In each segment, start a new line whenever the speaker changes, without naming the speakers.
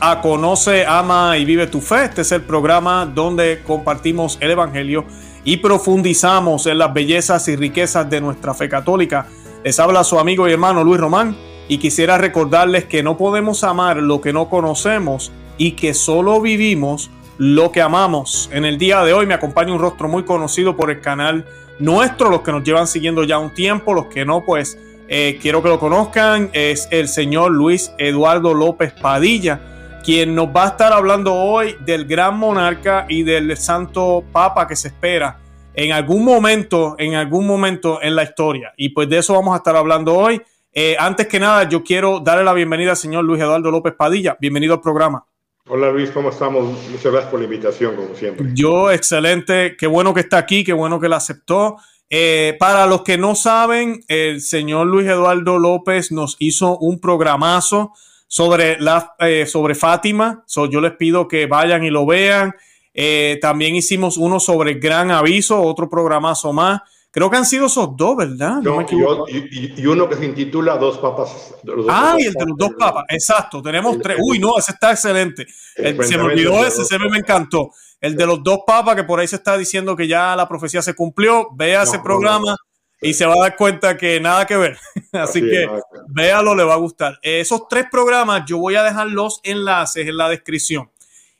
a Conoce, Ama y Vive tu Fe. Este es el programa donde compartimos el Evangelio y profundizamos en las bellezas y riquezas de nuestra fe católica. Les habla su amigo y hermano Luis Román y quisiera recordarles que no podemos amar lo que no conocemos y que solo vivimos lo que amamos. En el día de hoy me acompaña un rostro muy conocido por el canal nuestro, los que nos llevan siguiendo ya un tiempo, los que no, pues eh, quiero que lo conozcan, es el señor Luis Eduardo López Padilla, quien nos va a estar hablando hoy del gran monarca y del santo papa que se espera en algún momento, en algún momento en la historia. Y pues de eso vamos a estar hablando hoy. Eh, antes que nada, yo quiero darle la bienvenida al señor Luis Eduardo López Padilla. Bienvenido al programa.
Hola Luis, ¿cómo estamos? Muchas gracias por la invitación, como siempre.
Yo, excelente. Qué bueno que está aquí, qué bueno que la aceptó. Eh, para los que no saben, el señor Luis Eduardo López nos hizo un programazo sobre, la, eh, sobre Fátima. yo les pido que vayan y lo vean. Eh, también hicimos uno sobre Gran Aviso, otro programazo más. Creo que han sido esos dos, ¿verdad?
y, uno que se intitula Dos Papas. ah,
el de los dos papas, exacto. Tenemos tres. Uy, no, ese está excelente. se me olvidó ese, se me encantó el de los dos papas, que por ahí se está diciendo que ya la profecía se cumplió, vea ese programa y se va a dar cuenta que nada que ver. Así que véalo, le va a gustar. Eh, esos tres programas yo voy a dejar los enlaces en la descripción.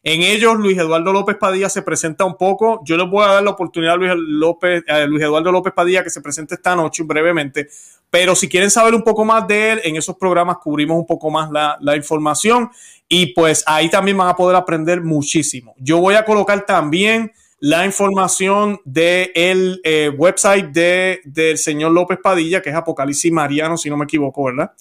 En ellos, Luis Eduardo López Padilla se presenta un poco. Yo les voy a dar la oportunidad a Luis, López, a Luis Eduardo López Padilla que se presente esta noche brevemente. Pero si quieren saber un poco más de él, en esos programas cubrimos un poco más la, la información. Y pues ahí también van a poder aprender muchísimo. Yo voy a colocar también la información del eh, website de, del señor López Padilla, que es Apocalipsis Mariano, si no me equivoco, ¿verdad?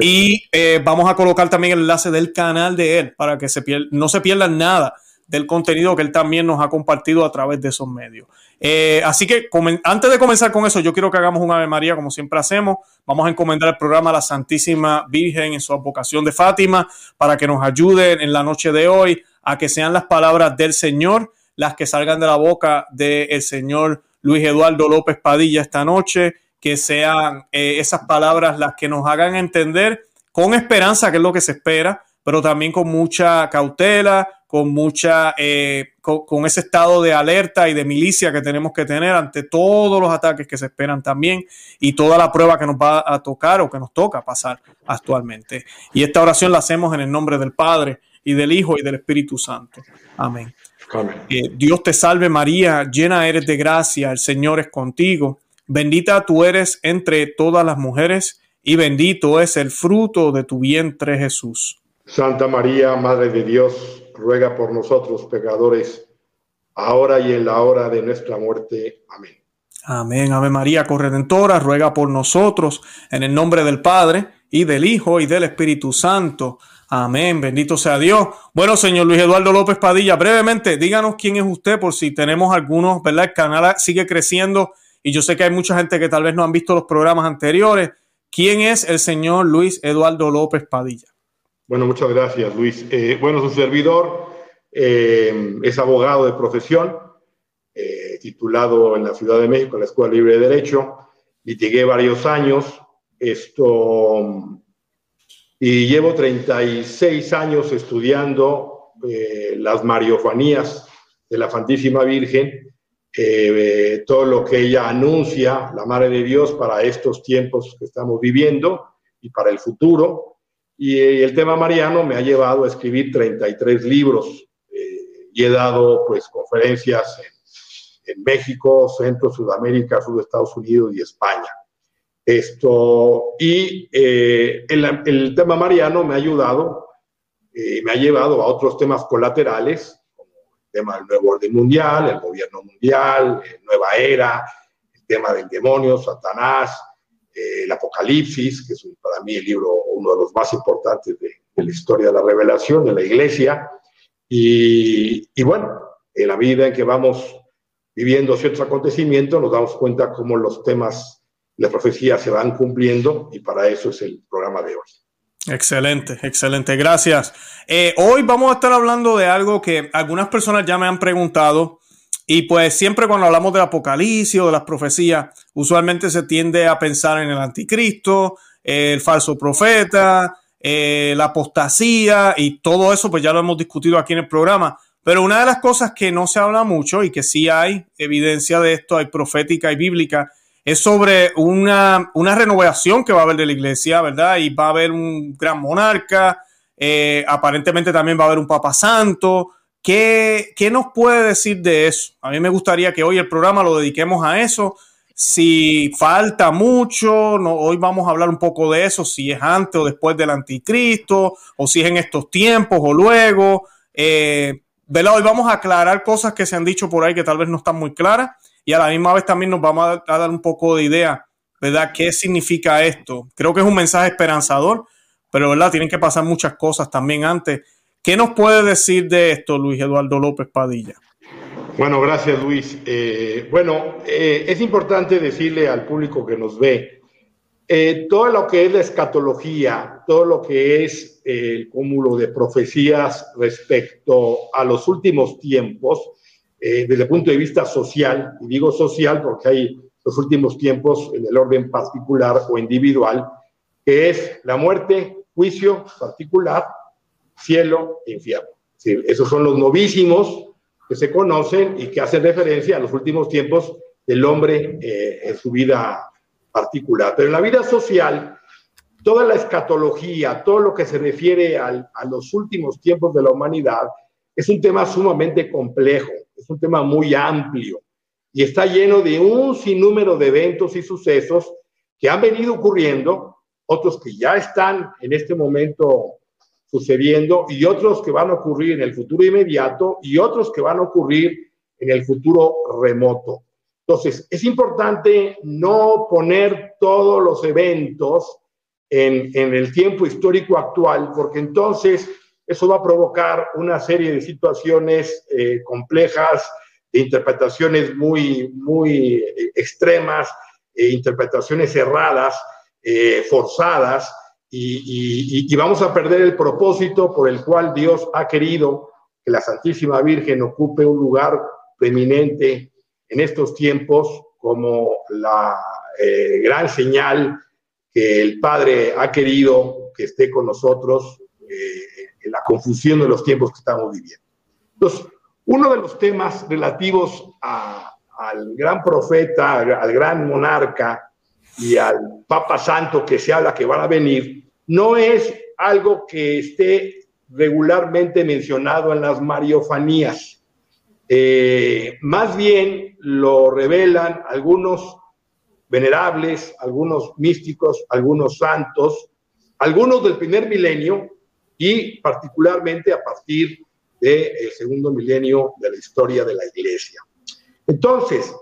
Y eh, vamos a colocar también el enlace del canal de él para que se no se pierdan nada del contenido que él también nos ha compartido a través de esos medios. Eh, así que antes de comenzar con eso, yo quiero que hagamos un Ave María como siempre hacemos. Vamos a encomendar el programa a la Santísima Virgen en su advocación de Fátima para que nos ayude en la noche de hoy a que sean las palabras del Señor las que salgan de la boca del Señor Luis Eduardo López Padilla esta noche, que sean eh, esas palabras las que nos hagan entender con esperanza, que es lo que se espera, pero también con mucha cautela, con mucha, eh, con, ese estado de alerta y de milicia que tenemos que tener ante todos los ataques que se esperan también y toda la prueba que nos va a tocar o que nos toca pasar actualmente. Y esta oración la hacemos en el nombre del Padre y del Hijo y del Espíritu Santo. Amén. Eh, Dios te salve María, llena eres de gracia, el Señor es contigo, bendita tú eres entre todas las mujeres y bendito es el fruto de tu vientre Jesús.
Santa María, Madre de Dios ruega por nosotros pecadores, ahora y en la hora de nuestra muerte. Amén.
Amén. Ave María, corredentora, ruega por nosotros, en el nombre del Padre, y del Hijo, y del Espíritu Santo. Amén. Bendito sea Dios. Bueno, señor Luis Eduardo López Padilla, brevemente, díganos quién es usted, por si tenemos algunos, ¿verdad? El canal sigue creciendo y yo sé que hay mucha gente que tal vez no han visto los programas anteriores. ¿Quién es el señor Luis Eduardo López Padilla?
Bueno, muchas gracias, Luis. Eh, bueno, su servidor eh, es abogado de profesión, eh, titulado en la Ciudad de México, en la Escuela Libre de Derecho. Litigué varios años, esto, y llevo 36 años estudiando las mariofanías de la Santísima Virgen, todo lo que ella anuncia, la Madre de Dios, para estos tiempos que estamos viviendo y para el futuro. Y, el tema mariano me ha llevado a escribir 33 libros eh, y he dado pues conferencias en, México, Centro, Sudamérica, Estados Unidos y España. Esto, y eh, el, tema mariano me ha ayudado, eh, me ha llevado a otros temas colaterales, como el tema del nuevo orden mundial, el gobierno mundial, eh, nueva era, el tema del demonio, Satanás, Apocalipsis, que es para mí el libro, uno de los más importantes de, la historia de la revelación, de la iglesia. Y, bueno, en la vida en que vamos viviendo ciertos acontecimientos, nos damos cuenta cómo los temas, de profecía se van cumpliendo y para eso es el programa de hoy.
Excelente, excelente, gracias. Eh, hoy vamos a estar hablando de algo que algunas personas ya me han preguntado y pues siempre cuando hablamos del apocalipsis o de las profecías, usualmente se tiende a pensar en el anticristo, el falso profeta, eh, la apostasía y todo eso, pues ya lo hemos discutido aquí en el programa. Pero una de las cosas que no se habla mucho y que sí hay evidencia de esto, hay profética y bíblica, es sobre una, una renovación que va a haber de la iglesia, ¿verdad? Y va a haber un gran monarca, eh, aparentemente también va a haber un papa santo, ¿Qué, nos puede decir de eso? A mí me gustaría que hoy el programa lo dediquemos a eso. Si falta mucho, no, hoy vamos a hablar un poco de eso, si es antes o después del anticristo, o si es en estos tiempos o luego. Eh, hoy vamos a aclarar cosas que se han dicho por ahí que tal vez no están muy claras y a la misma vez también nos vamos a, dar un poco de idea, ¿verdad? ¿Qué significa esto? Creo que es un mensaje esperanzador, pero ¿verdad? Tienen que pasar muchas cosas también antes ¿Qué nos puede decir de esto Luis Eduardo López Padilla?
Bueno, gracias Luis. Eh, bueno, eh, es importante decirle al público que nos ve, eh, todo lo que es la escatología, todo lo que es el cúmulo de profecías respecto a los últimos tiempos, desde el punto de vista social, y digo social porque hay los últimos tiempos en el orden particular o individual, que es la muerte, juicio particular, cielo e infierno. esos son los novísimos que se conocen y que hacen referencia a los últimos tiempos del hombre eh, en su vida particular. Pero en la vida social, toda la escatología, todo lo que se refiere a los últimos tiempos de la humanidad, es un tema sumamente complejo, es un tema muy amplio y está lleno de un sinnúmero de eventos y sucesos que han venido ocurriendo, otros que ya están en este momento sucediendo y otros que van a ocurrir en el futuro inmediato y otros que van a ocurrir en el futuro remoto. Entonces, es importante no poner todos los eventos en, el tiempo histórico actual, porque entonces eso va a provocar una serie de situaciones eh, complejas, de interpretaciones muy, muy eh, extremas, eh, interpretaciones erradas, forzadas, y, vamos a perder el propósito por el cual Dios ha querido que la Santísima Virgen ocupe un lugar preeminente en estos tiempos como la eh, gran señal que el Padre ha querido que esté con nosotros eh, en la confusión de los tiempos que estamos viviendo. Entonces, uno de los temas relativos al gran profeta, al gran monarca y al Papa Santo que se habla que van a venir, no es algo que esté regularmente mencionado en las mariofanías. Eh, más bien lo revelan algunos venerables, algunos místicos, algunos santos, algunos del primer milenio y particularmente a partir del segundo milenio de la historia de la iglesia. Entonces,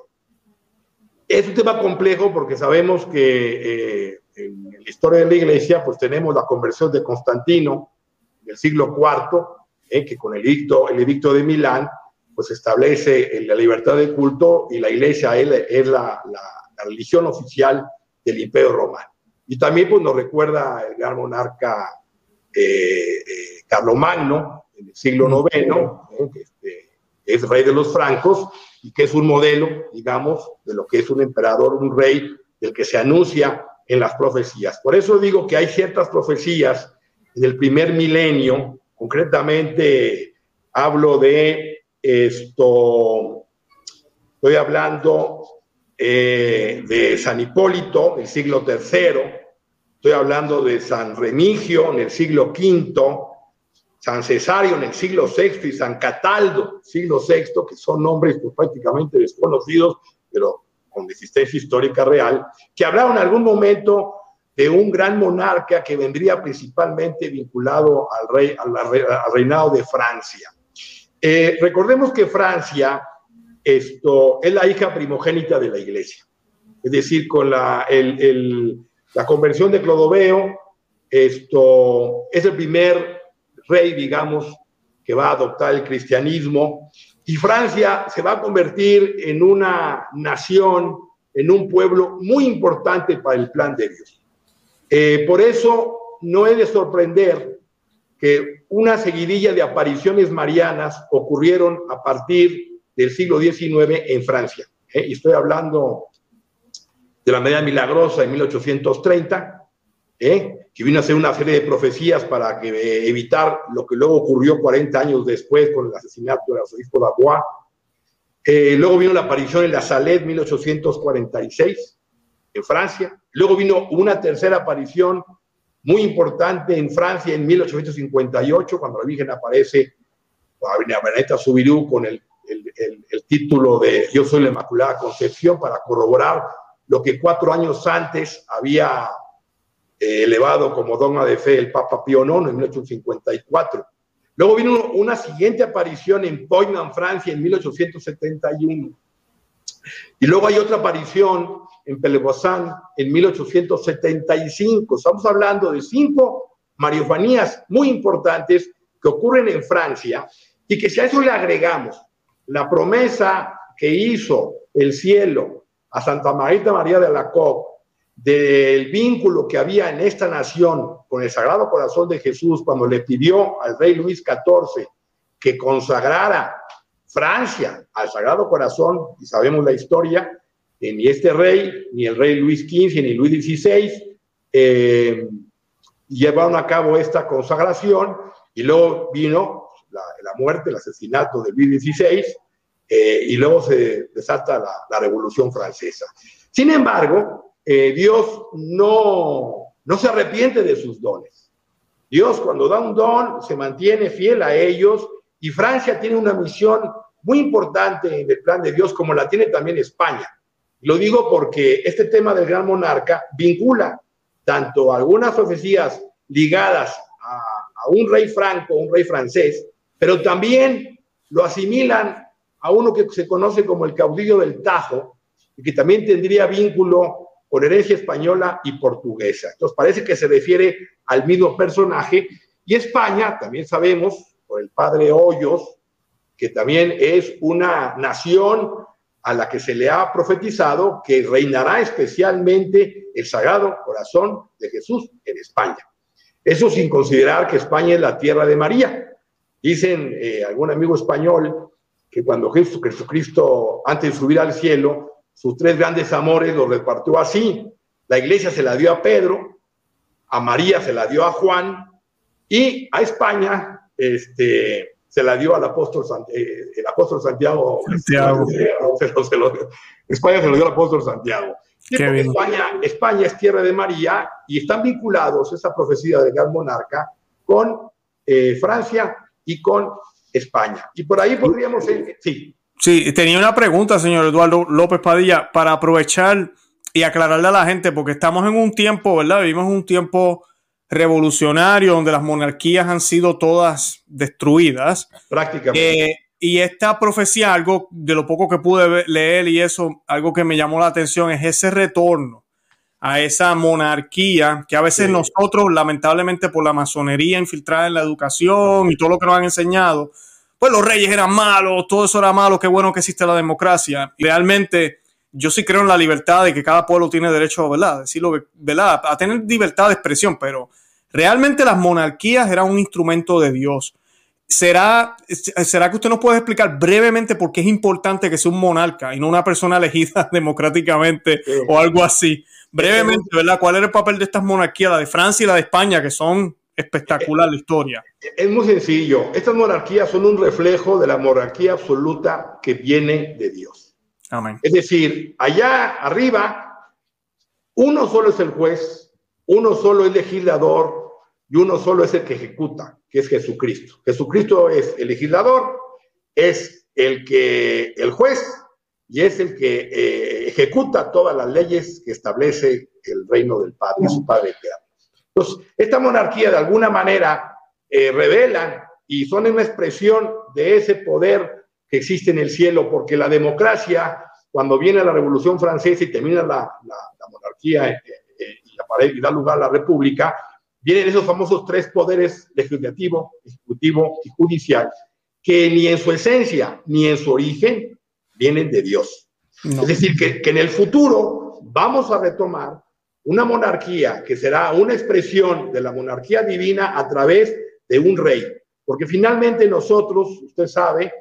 es un tema complejo porque sabemos que eh, historia de la iglesia, pues tenemos la conversión de Constantino del siglo IV, eh, que con el edicto, el edicto de Milán, pues establece eh, la libertad de culto y la iglesia es, la, religión oficial del imperio romano. Y también pues, nos recuerda el gran monarca eh, eh, Carlomagno, en el siglo IX, eh, que este, es rey de los francos y que es un modelo, digamos, de lo que es un emperador, un rey, del que se anuncia en las profecías. Por eso digo que hay ciertas profecías en el primer milenio, concretamente hablo de esto, estoy hablando eh, de San Hipólito, el siglo tercero, estoy hablando de San Remigio en el siglo V, San Cesario en el siglo VI y San Cataldo, siglo VI, que son nombres pues, prácticamente desconocidos, pero con existencia histórica real, que hablaron en algún momento de un gran monarca que vendría principalmente vinculado al, rey, al, al reinado de Francia. Eh, recordemos que Francia esto, es la hija primogénita de la iglesia, es decir, con la, el, la conversión de Clodoveo, esto, es el primer rey, digamos, que va a adoptar el cristianismo y Francia se va a convertir en una nación, en un pueblo muy importante para el plan de Dios. Eh, por eso no he de sorprender que una seguidilla de apariciones marianas ocurrieron a partir del siglo XIX en Francia. ¿eh? y estoy hablando de la media milagrosa en 1830, ¿Eh? que vino a hacer una serie de profecías para eh, evitar lo que luego ocurrió 40 años después con el asesinato del arzobispo de Eh, luego vino la aparición en la Salette 1846 en Francia. Luego vino una tercera aparición muy importante en Francia en 1858, cuando la Virgen aparece a Subirú con el, título de Yo soy la Inmaculada Concepción para corroborar lo que cuatro años antes había eh, elevado como don de fe el Papa Pío IX en 1854. Luego vino una siguiente aparición en Poignan, Francia, en 1871. Y luego hay otra aparición en Pelebozán en 1875. Estamos hablando de cinco mariofanías muy importantes que ocurren en Francia y que si a eso le agregamos la promesa que hizo el cielo a Santa Marita María de la del vínculo que había en esta nación con el Sagrado Corazón de Jesús cuando le pidió al rey Luis XIV que consagrara Francia al Sagrado Corazón, y sabemos la historia, que eh, ni este rey, ni el rey Luis XV, ni Luis XVI eh, llevaron a cabo esta consagración y luego vino la, muerte, el asesinato de Luis XVI eh, y luego se desata la Revolución Francesa. Sin embargo, eh, Dios no, no se arrepiente de sus dones. Dios cuando da un don se mantiene fiel a ellos y Francia tiene una misión muy importante en el plan de Dios como la tiene también España. Lo digo porque este tema del gran monarca vincula tanto algunas profecías ligadas a, a, un rey franco, un rey francés, pero también lo asimilan a uno que se conoce como el caudillo del Tajo y que también tendría vínculo con herencia española y portuguesa. Entonces parece que se refiere al mismo personaje. Y España, también sabemos, por el padre Hoyos, que también es una nación a la que se le ha profetizado que reinará especialmente el Sagrado Corazón de Jesús en España. Eso sin considerar que España es la tierra de María. Dicen eh, algún amigo español que cuando Jesucristo, antes de subir al cielo, sus tres grandes amores los repartió así. La iglesia se la dio a Pedro, a María se la dio a Juan y a España este, se la dio al apóstol, eh, el apóstol Santiago. España se lo dio al apóstol Santiago. España, España es tierra de María y están vinculados esa profecía del gran monarca con eh, Francia y con España. Y por ahí podríamos... Eh,
sí. Sí, tenía una pregunta, señor Eduardo López Padilla, para aprovechar y aclararle a la gente, porque estamos en un tiempo, ¿verdad? Vivimos un tiempo revolucionario donde las monarquías han sido todas destruidas. Prácticamente. Eh, y esta profecía, algo de lo poco que pude leer y eso, algo que me llamó la atención es ese retorno a esa monarquía que a veces nosotros, lamentablemente por la masonería infiltrada en la educación y todo lo que nos han enseñado, pues los reyes eran malos, todo eso era malo, qué bueno que existe la democracia. realmente yo sí creo en la libertad de que cada pueblo tiene derecho, ¿verdad? Decirlo, ¿verdad? A tener libertad de expresión, pero realmente las monarquías eran un instrumento de Dios. ¿Será, ¿Será que usted nos puede explicar brevemente por qué es importante que sea un monarca y no una persona elegida democráticamente o algo así? Brevemente, ¿verdad? ¿Cuál era el papel de estas monarquías, la de Francia y la de España, que son espectacular la historia.
Es muy sencillo. Estas monarquías son un reflejo de la monarquía absoluta que viene de Dios. Amén. Es decir, allá arriba, uno solo es el juez, uno solo es legislador y uno solo es el que ejecuta, que es Jesucristo. Jesucristo es el legislador, es el que el juez y es el que eh, ejecuta todas las leyes que establece el reino del Padre, su Padre eterno esta monarquía de alguna manera eh, revela y son una expresión de ese poder que existe en el cielo, porque la democracia, cuando viene la Revolución Francesa y termina la, monarquía eh, eh, eh, y, da lugar a la República, vienen esos famosos tres poderes, legislativo, ejecutivo y judicial, que ni en su esencia ni en su origen vienen de Dios. Es decir, que en el futuro vamos a retomar una monarquía que será una expresión de la monarquía divina a través de un rey. Porque finalmente nosotros, usted sabe,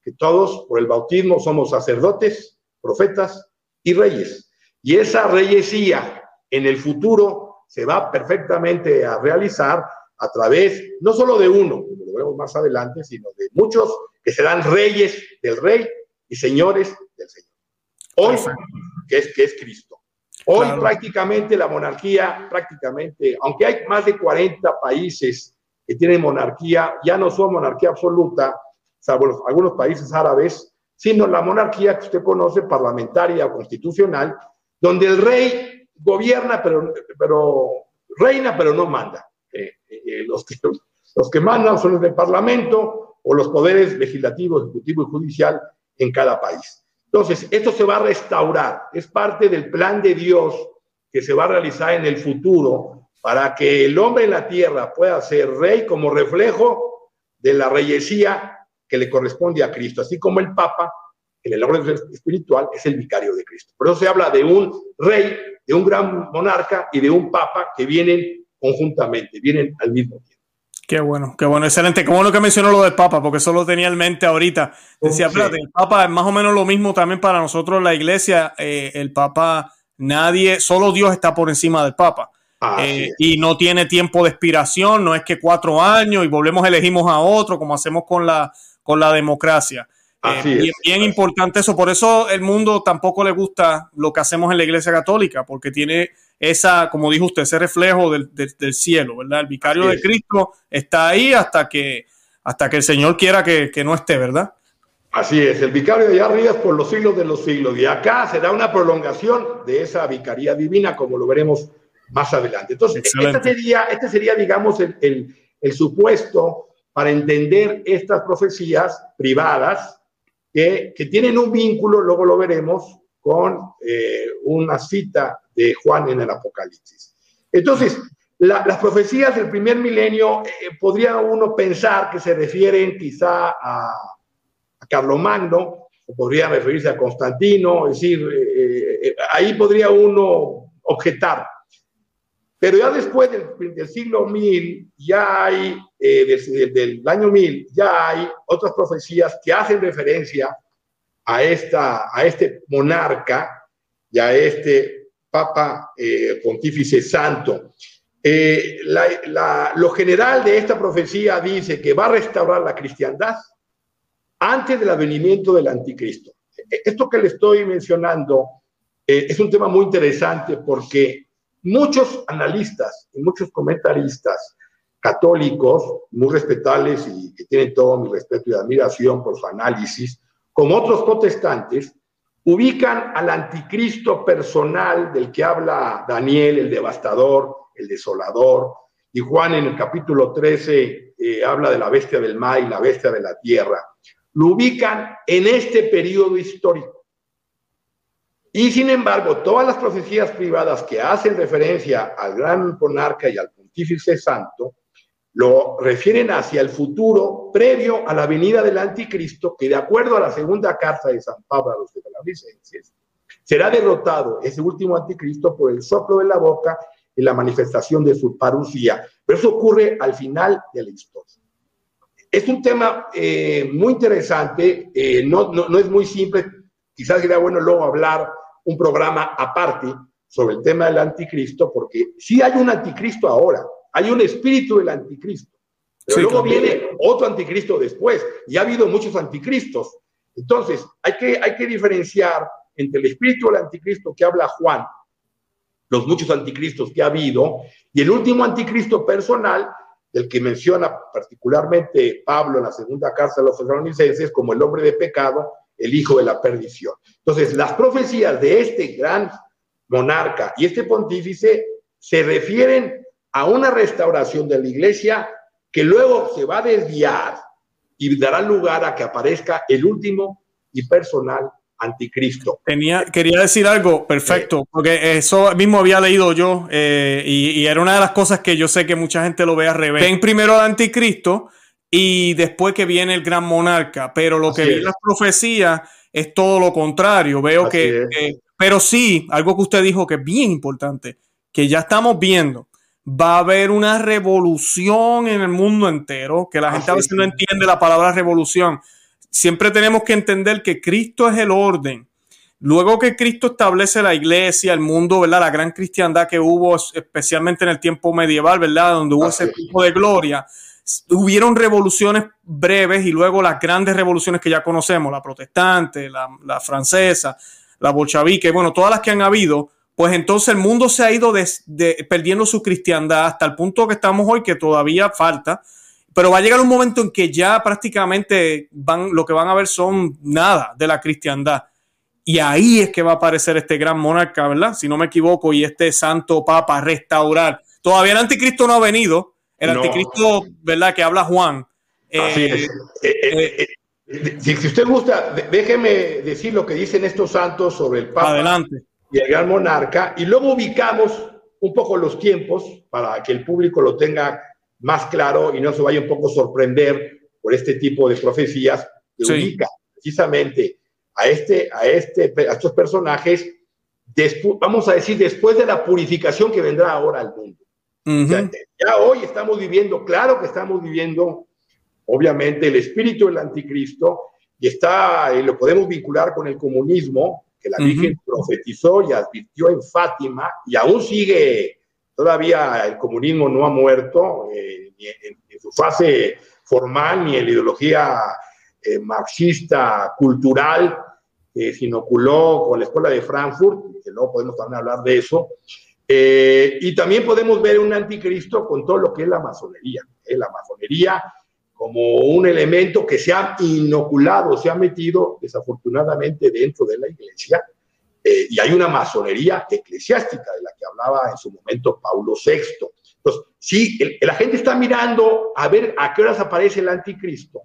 que todos por el bautismo somos sacerdotes, profetas y reyes. Y esa reyesía en el futuro se va perfectamente a realizar a través no solo de uno, como lo veremos más adelante, sino de muchos que serán reyes del rey y señores del Señor. Hoy, que es, que es Cristo. Hoy prácticamente la monarquía, prácticamente, aunque hay más de 40 países que tienen monarquía, ya no son monarquía absoluta, salvo algunos países árabes, sino la monarquía que usted conoce, parlamentaria o constitucional, donde el rey gobierna, pero, pero reina, pero no manda. Eh, eh, los, que, mandan son los del parlamento o los poderes legislativo, ejecutivo y judicial en cada país. Entonces, esto se va a restaurar, es parte del plan de Dios que se va a realizar en el futuro para que el hombre en la tierra pueda ser rey como reflejo de la reyesía que le corresponde a Cristo, así como el Papa en el orden espiritual es el vicario de Cristo. Por eso se habla de un rey, de un gran monarca y de un papa que vienen conjuntamente, vienen al mismo tiempo.
Qué bueno, qué bueno, excelente. Como lo que mencionó lo del Papa, porque eso lo tenía en mente ahorita. Decía, el Papa es más o menos lo mismo también para nosotros, la iglesia. Eh, el Papa, nadie, solo Dios está por encima del Papa. Eh, y no tiene tiempo de expiración, no es que cuatro años y volvemos, elegimos a otro, como hacemos con la, con la democracia. Eh, y es bien importante eso, por eso el mundo tampoco le gusta lo que hacemos en la Iglesia Católica, porque tiene esa, como dijo usted, ese reflejo del, cielo, ¿verdad? El vicario de Cristo está ahí hasta que, hasta que el Señor quiera que, no esté, ¿verdad?
Así es, el vicario de allá arriba es por los siglos de los siglos y acá será una prolongación de esa vicaría divina, como lo veremos más adelante. Entonces, este sería, este sería, digamos, el, supuesto para entender estas profecías privadas que, tienen un vínculo, luego lo veremos, con eh, una cita de Juan en el Apocalipsis. Entonces, las profecías del primer milenio eh, eh, podría uno pensar que se refieren quizá a, a Carlomagno, o podría referirse a Constantino, es decir, eh, ahí podría uno objetar. Pero ya después del, siglo mil ya hay, del, año 1000, ya hay otras profecías que hacen referencia a, esta, a este monarca y a este Papa eh, Pontífice Santo. Eh, lo general de esta profecía dice que va a restaurar la cristiandad antes del advenimiento del anticristo. E, esto que le estoy mencionando eh, es un tema muy interesante porque muchos analistas y muchos comentaristas católicos, muy respetables y que tienen todo mi respeto y admiración por su análisis, como otros protestantes, ubican al anticristo personal del que habla Daniel, el devastador, el desolador, y Juan en el capítulo 13 eh, habla de la bestia del mar y la bestia de la tierra. Lo ubican en este periodo histórico. Y sin embargo, todas las profecías privadas que hacen referencia al gran monarca y al pontífice santo lo refieren hacia el futuro previo a la venida del anticristo, que de acuerdo a la segunda carta de San Pablo a los Vicencias será derrotado ese último anticristo por el soplo de la boca y la manifestación de su parucía. Pero eso ocurre al final de la historia. Es un tema eh, muy interesante, eh, no, no, es muy simple, quizás sería bueno luego hablar un programa aparte sobre el tema del anticristo, porque sí hay un anticristo ahora, hay un espíritu del anticristo. Pero luego viene otro anticristo después. Y ha habido muchos anticristos. Entonces, hay que, hay que diferenciar entre el espíritu del anticristo que habla Juan, los muchos anticristos que ha habido, y el último anticristo personal, del que menciona particularmente Pablo en la segunda carta de los tesalonicenses, como el hombre de pecado, el hijo de la perdición. Entonces, las profecías de este gran monarca y este pontífice se refieren a una restauración de la iglesia que luego se va a desviar y dará lugar a que aparezca el último y personal anticristo.
Tenía, quería decir algo, perfecto, porque eso mismo había leído yo eh, y, era una de las cosas que yo sé que mucha gente lo ve al revés. Ven primero el anticristo y después que viene el gran monarca, pero lo que vi en las profecías es todo lo contrario. Veo que, eh, pero sí, algo que usted dijo que es bien importante, que ya estamos viendo va a haber una revolución en el mundo entero, que la gente a veces no entiende la palabra revolución. Siempre tenemos que entender que Cristo es el orden. Luego que Cristo establece la iglesia, el mundo, ¿verdad? La gran cristiandad que hubo, especialmente en el tiempo medieval, ¿verdad? Donde hubo ese tipo de gloria. Hubieron revoluciones breves y luego las grandes revoluciones que ya conocemos, la protestante, la, francesa, la bolchevique, bueno, todas las que han habido, pues entonces el mundo se ha ido perdiendo su cristiandad hasta el punto que estamos hoy, que todavía falta, pero va a llegar un momento en que ya prácticamente van, lo que van a ver son nada de la cristiandad. Y ahí es que va a aparecer este gran monarca, ¿verdad? Si no me equivoco, y este santo papa restaurar. Todavía el anticristo no ha venido, el anticristo, ¿verdad? Que habla Juan.
Eh, eh, eh, si usted gusta, déjeme decir lo que dicen estos santos sobre el papa. Adelante y el gran monarca, y luego ubicamos un poco los tiempos para que el público lo tenga más claro y no se vaya un poco sorprender por este tipo de profecías que ubica precisamente a, este, a, este, estos personajes, vamos a decir, después de la purificación que vendrá ahora al mundo. ya hoy estamos viviendo, claro que estamos viviendo, obviamente, el espíritu del anticristo y está, y eh, lo podemos vincular con el comunismo, la Virgen profetizó y advirtió en Fátima y aún sigue, todavía el comunismo no ha muerto eh, en, su fase formal ni en la ideología eh, marxista cultural que se inoculó con la Escuela de Frankfurt, que luego podemos también hablar de eso, eh, y también podemos ver un anticristo con todo lo que es la masonería. la masonería como un elemento que se ha inoculado, se ha metido desafortunadamente dentro de la iglesia. Eh, y hay una masonería eclesiástica de la que hablaba en su momento Paulo VI. Entonces, sí, la gente está mirando a ver a qué horas aparece el anticristo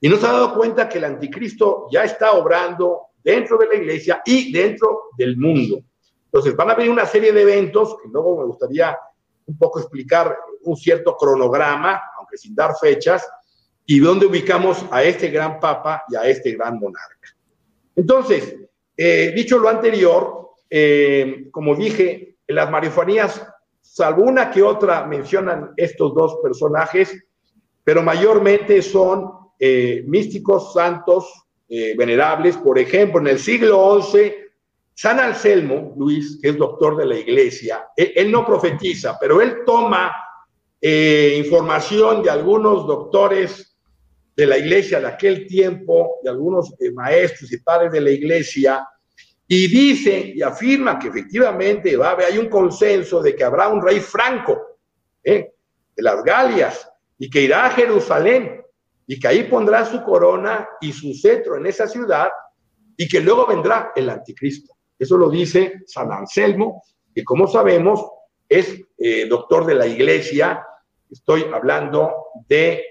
y no se ha dado cuenta que el anticristo ya está obrando dentro de la iglesia y dentro del mundo. Entonces, van a venir una serie de eventos que luego me gustaría un poco explicar un cierto cronograma, aunque sin dar fechas, y dónde ubicamos a este gran papa y a este gran monarca. Entonces, eh, dicho lo anterior, eh, como dije, en las marifanías, salvo una que otra, mencionan estos dos personajes, pero mayormente son eh, místicos santos venerables. Por ejemplo, en el siglo XI, San Anselmo, Luis, que es doctor de la iglesia, él no profetiza, pero él toma información de algunos doctores de la iglesia de aquel tiempo, de algunos eh, maestros y padres de la iglesia, y dice y afirma que efectivamente va hay un consenso de que habrá un rey franco ¿eh? de las Galias y que irá a Jerusalén y que ahí pondrá su corona y su cetro en esa ciudad y que luego vendrá el anticristo. Eso lo dice San Anselmo, que como sabemos es eh, doctor de la iglesia. Estoy hablando de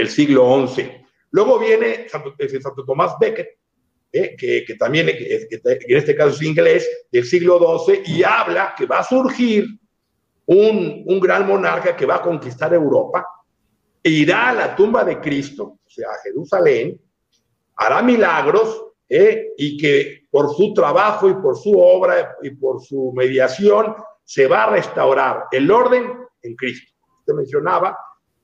el siglo XI. Luego viene Santo, eh, Tomás Becket, eh, que, también en este caso es inglés, del siglo 12, y habla que va a surgir un, gran monarca que va a conquistar Europa, e irá a la tumba de Cristo, o sea, a Jerusalén, hará milagros eh, y que por su trabajo y por su obra y por su mediación se va a restaurar el orden en Cristo. Usted mencionaba,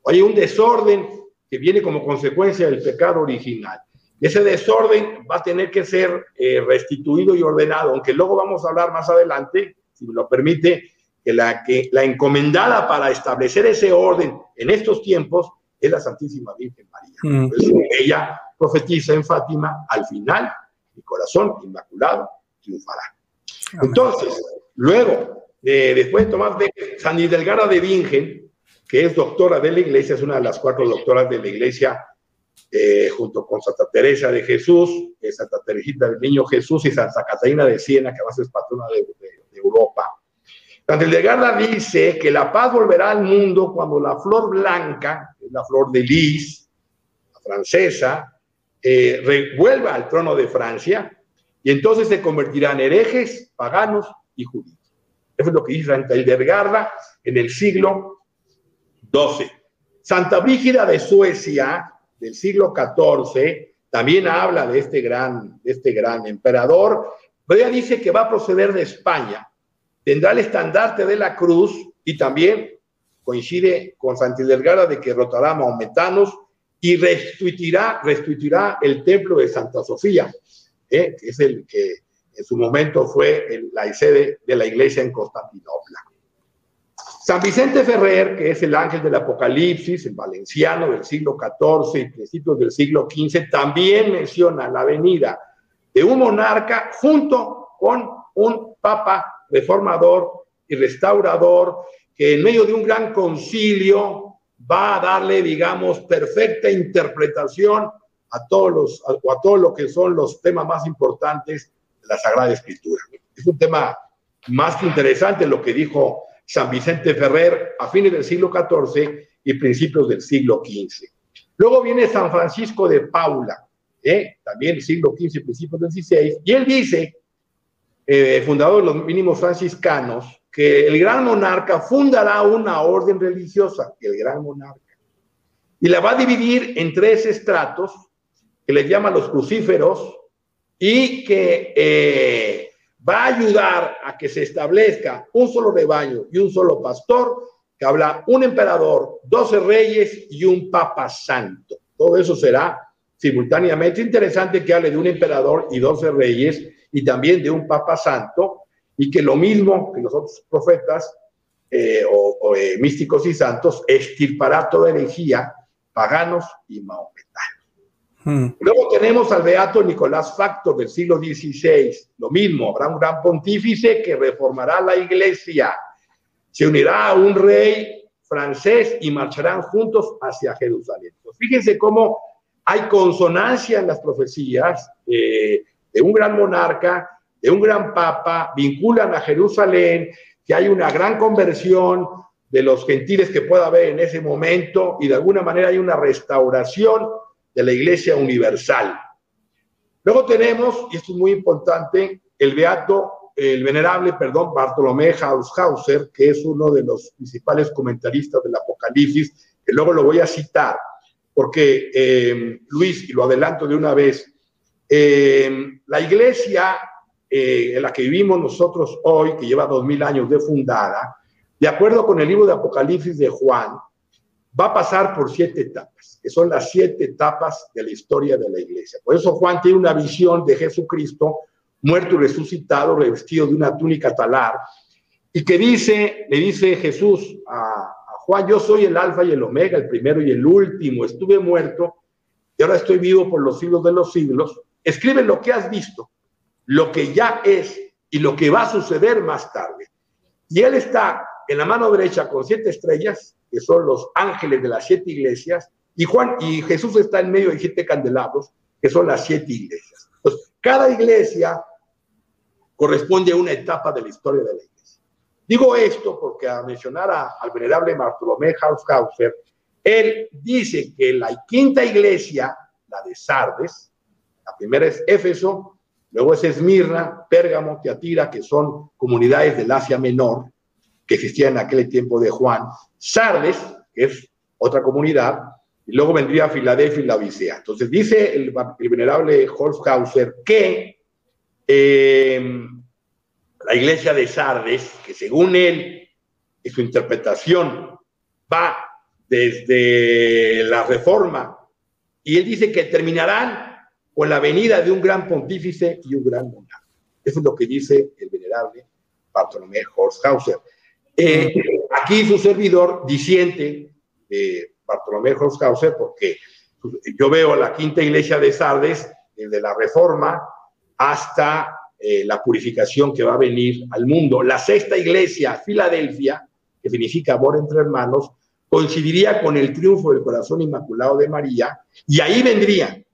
hay un desorden que viene como consecuencia del pecado original. Ese desorden va a tener que ser eh, restituido y ordenado, aunque luego vamos a hablar más adelante, si me lo permite, que la, que la encomendada para establecer ese orden en estos tiempos es la Santísima Virgen María. Mm. ella profetiza en Fátima, al final, mi corazón inmaculado triunfará. Entonces, luego, de eh, después de Tomás de San Hidalgara de Vingen, que es doctora de la iglesia, es una de las cuatro doctoras de la iglesia, eh, junto con Santa Teresa de Jesús, eh, Santa Teresita del Niño Jesús y Santa Catalina de Siena, que además es patrona de, Europa. Santa de dice que la paz volverá al mundo cuando la flor blanca, la flor de lis, la francesa, eh, revuelva al trono de Francia y entonces se convertirán herejes, paganos y judíos. Eso es lo que dice Santa de en el siglo Santa Brígida de Suecia, del siglo XIV, también habla de este gran, este gran emperador. Pero ella dice que va a proceder de España. Tendrá el estandarte de la cruz y también coincide con Delgada de que rotará maometanos y restituirá, restituirá el templo de Santa Sofía, ¿eh? que es el que en su momento fue la sede de la iglesia en Constantinopla. San Vicente Ferrer, que es el ángel del Apocalipsis, el valenciano del siglo XIV y principios del siglo XV, también menciona la venida de un monarca junto con un papa reformador y restaurador que en medio de un gran concilio va a darle, digamos, perfecta interpretación a todos los, a, todo lo que son los temas más importantes de la Sagrada Escritura. Es un tema más que interesante lo que dijo San Vicente Ferrer a fines del siglo XIV y principios del siglo XV. Luego viene San Francisco de Paula, ¿eh? también siglo XV, principios del XVI, y él dice, eh, fundador de los mínimos franciscanos, que el gran monarca fundará una orden religiosa, el gran monarca, y la va a dividir en tres estratos, que les llama los crucíferos, y que eh, va a ayudar a que se establezca un solo rebaño y un solo pastor, que habla un emperador, doce reyes y un papa santo. Todo eso será simultáneamente interesante que hable de un emperador y doce reyes y también de un papa santo y que lo mismo que los otros profetas eh, o, eh, místicos y santos extirpará toda energía paganos y maometanos. Mm. Luego tenemos al beato Nicolás facto del siglo XVI, lo mismo, habrá un gran pontífice que reformará la iglesia, se unirá a un rey francés y marcharán juntos hacia Jerusalén. Pues fíjense cómo hay consonancia en las profecías eh, de un gran monarca, de un gran papa, vinculan a Jerusalén, que hay una gran conversión de los gentiles que pueda haber en ese momento y de alguna manera hay una restauración de la Iglesia Universal. Luego tenemos, y esto es muy importante, el Beato, el Venerable, perdón, Bartolomé Haushauser, que es uno de los principales comentaristas del Apocalipsis, que luego lo voy a citar, porque eh, Luis, y lo adelanto de una vez, eh, la iglesia eh, en la que vivimos nosotros hoy, que lleva dos mil años de fundada, de acuerdo con el libro de Apocalipsis de Juan, va a pasar por siete etapas, que son las siete etapas de la historia de la iglesia. Por eso Juan tiene una visión de Jesucristo muerto y resucitado, revestido de una túnica talar, y que dice, le dice Jesús a, Juan, yo soy el alfa y el omega, el primero y el último, estuve muerto y ahora estoy vivo por los siglos de los siglos. Escribe lo que has visto, lo que ya es y lo que va a suceder más tarde. Y él está en la mano derecha con siete estrellas que son los ángeles de las siete iglesias, y Juan y Jesús está en medio de siete candelabros, que son las siete iglesias. Entonces, cada iglesia corresponde a una etapa de la historia de la iglesia. Digo esto porque a mencionar al venerable Bartolomé Haushauser, él dice que la quinta iglesia, la de Sardes, la primera es Éfeso, luego es Esmirna, Pérgamo, Teatira, que son comunidades del Asia Menor, que existía en aquel tiempo de Juan, Sardes, que es otra comunidad, y luego vendría a Filadelfia y la Odisea. Entonces dice el, venerable venerable Hauser que eh, la iglesia de Sardes, que según él y su interpretación va desde la reforma, y él dice que terminarán con la venida de un gran pontífice y un gran monarca. Eso es lo que dice el venerable Bartolomé Horsthauser. Eh, aquí su servidor disiente de Bartolomé causer porque yo veo la quinta iglesia de Sardes, de la Reforma, hasta eh, la purificación que va a venir al mundo. La sexta iglesia, Filadelfia, que significa amor entre hermanos, coincidiría con el triunfo del corazón inmaculado de María, y ahí vendrían,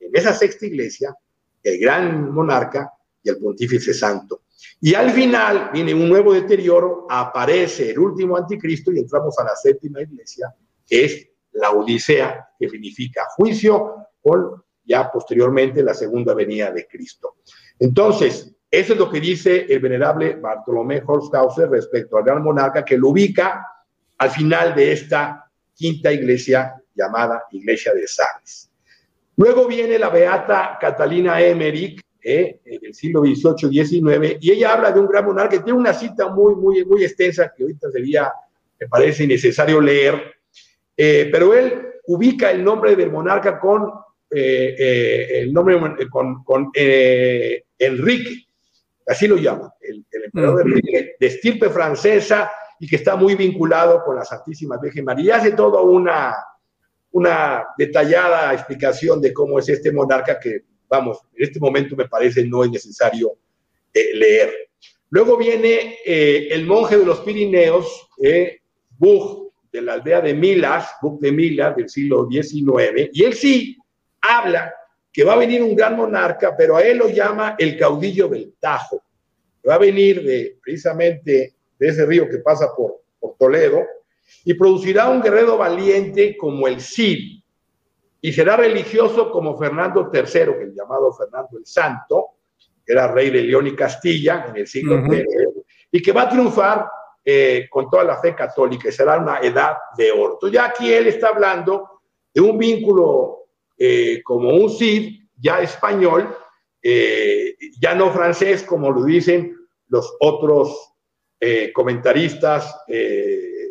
en esa sexta iglesia, el gran monarca y el pontífice santo. Y al final viene un nuevo deterioro, aparece el último anticristo y entramos a la séptima iglesia, que es la Odisea, que significa juicio, o ya posteriormente la segunda venida de Cristo. Entonces, eso es lo que dice el venerable Bartolomé Holzhauser respecto al gran monarca, que lo ubica al final de esta quinta iglesia llamada Iglesia de Sales. Luego viene la beata Catalina Emmerich, eh, el siglo XVIII, XIX, y ella habla de un gran monarca, tiene una cita muy, muy, muy extensa que ahorita sería, me parece, innecesario leer, eh, pero él ubica el nombre del monarca con eh, eh, el nombre con, Enrique, así lo llama, el, emperador Enrique, de estirpe francesa y que está muy vinculado con la Santísima Virgen María. Hace toda una, una detallada explicación de cómo es este monarca que vamos, en este momento me parece no es necesario eh, leer. Luego viene eh, el monje de los Pirineos, eh, Bug, de la aldea de Milas, Bug de Milas, del siglo XIX, y él sí habla que va a venir un gran monarca, pero a él lo llama el caudillo del Tajo. Va a venir de, precisamente de ese río que pasa por, por Toledo y producirá un guerrero valiente como el Cid, y será religioso como Fernando III, el llamado Fernando el Santo, era rey de León y Castilla en el siglo XIII y que va a triunfar eh, con toda la fe católica, y será una edad de oro. ya aquí él está hablando de un vínculo eh, como un Cid, ya español, eh, ya no francés, como lo dicen los otros comentaristas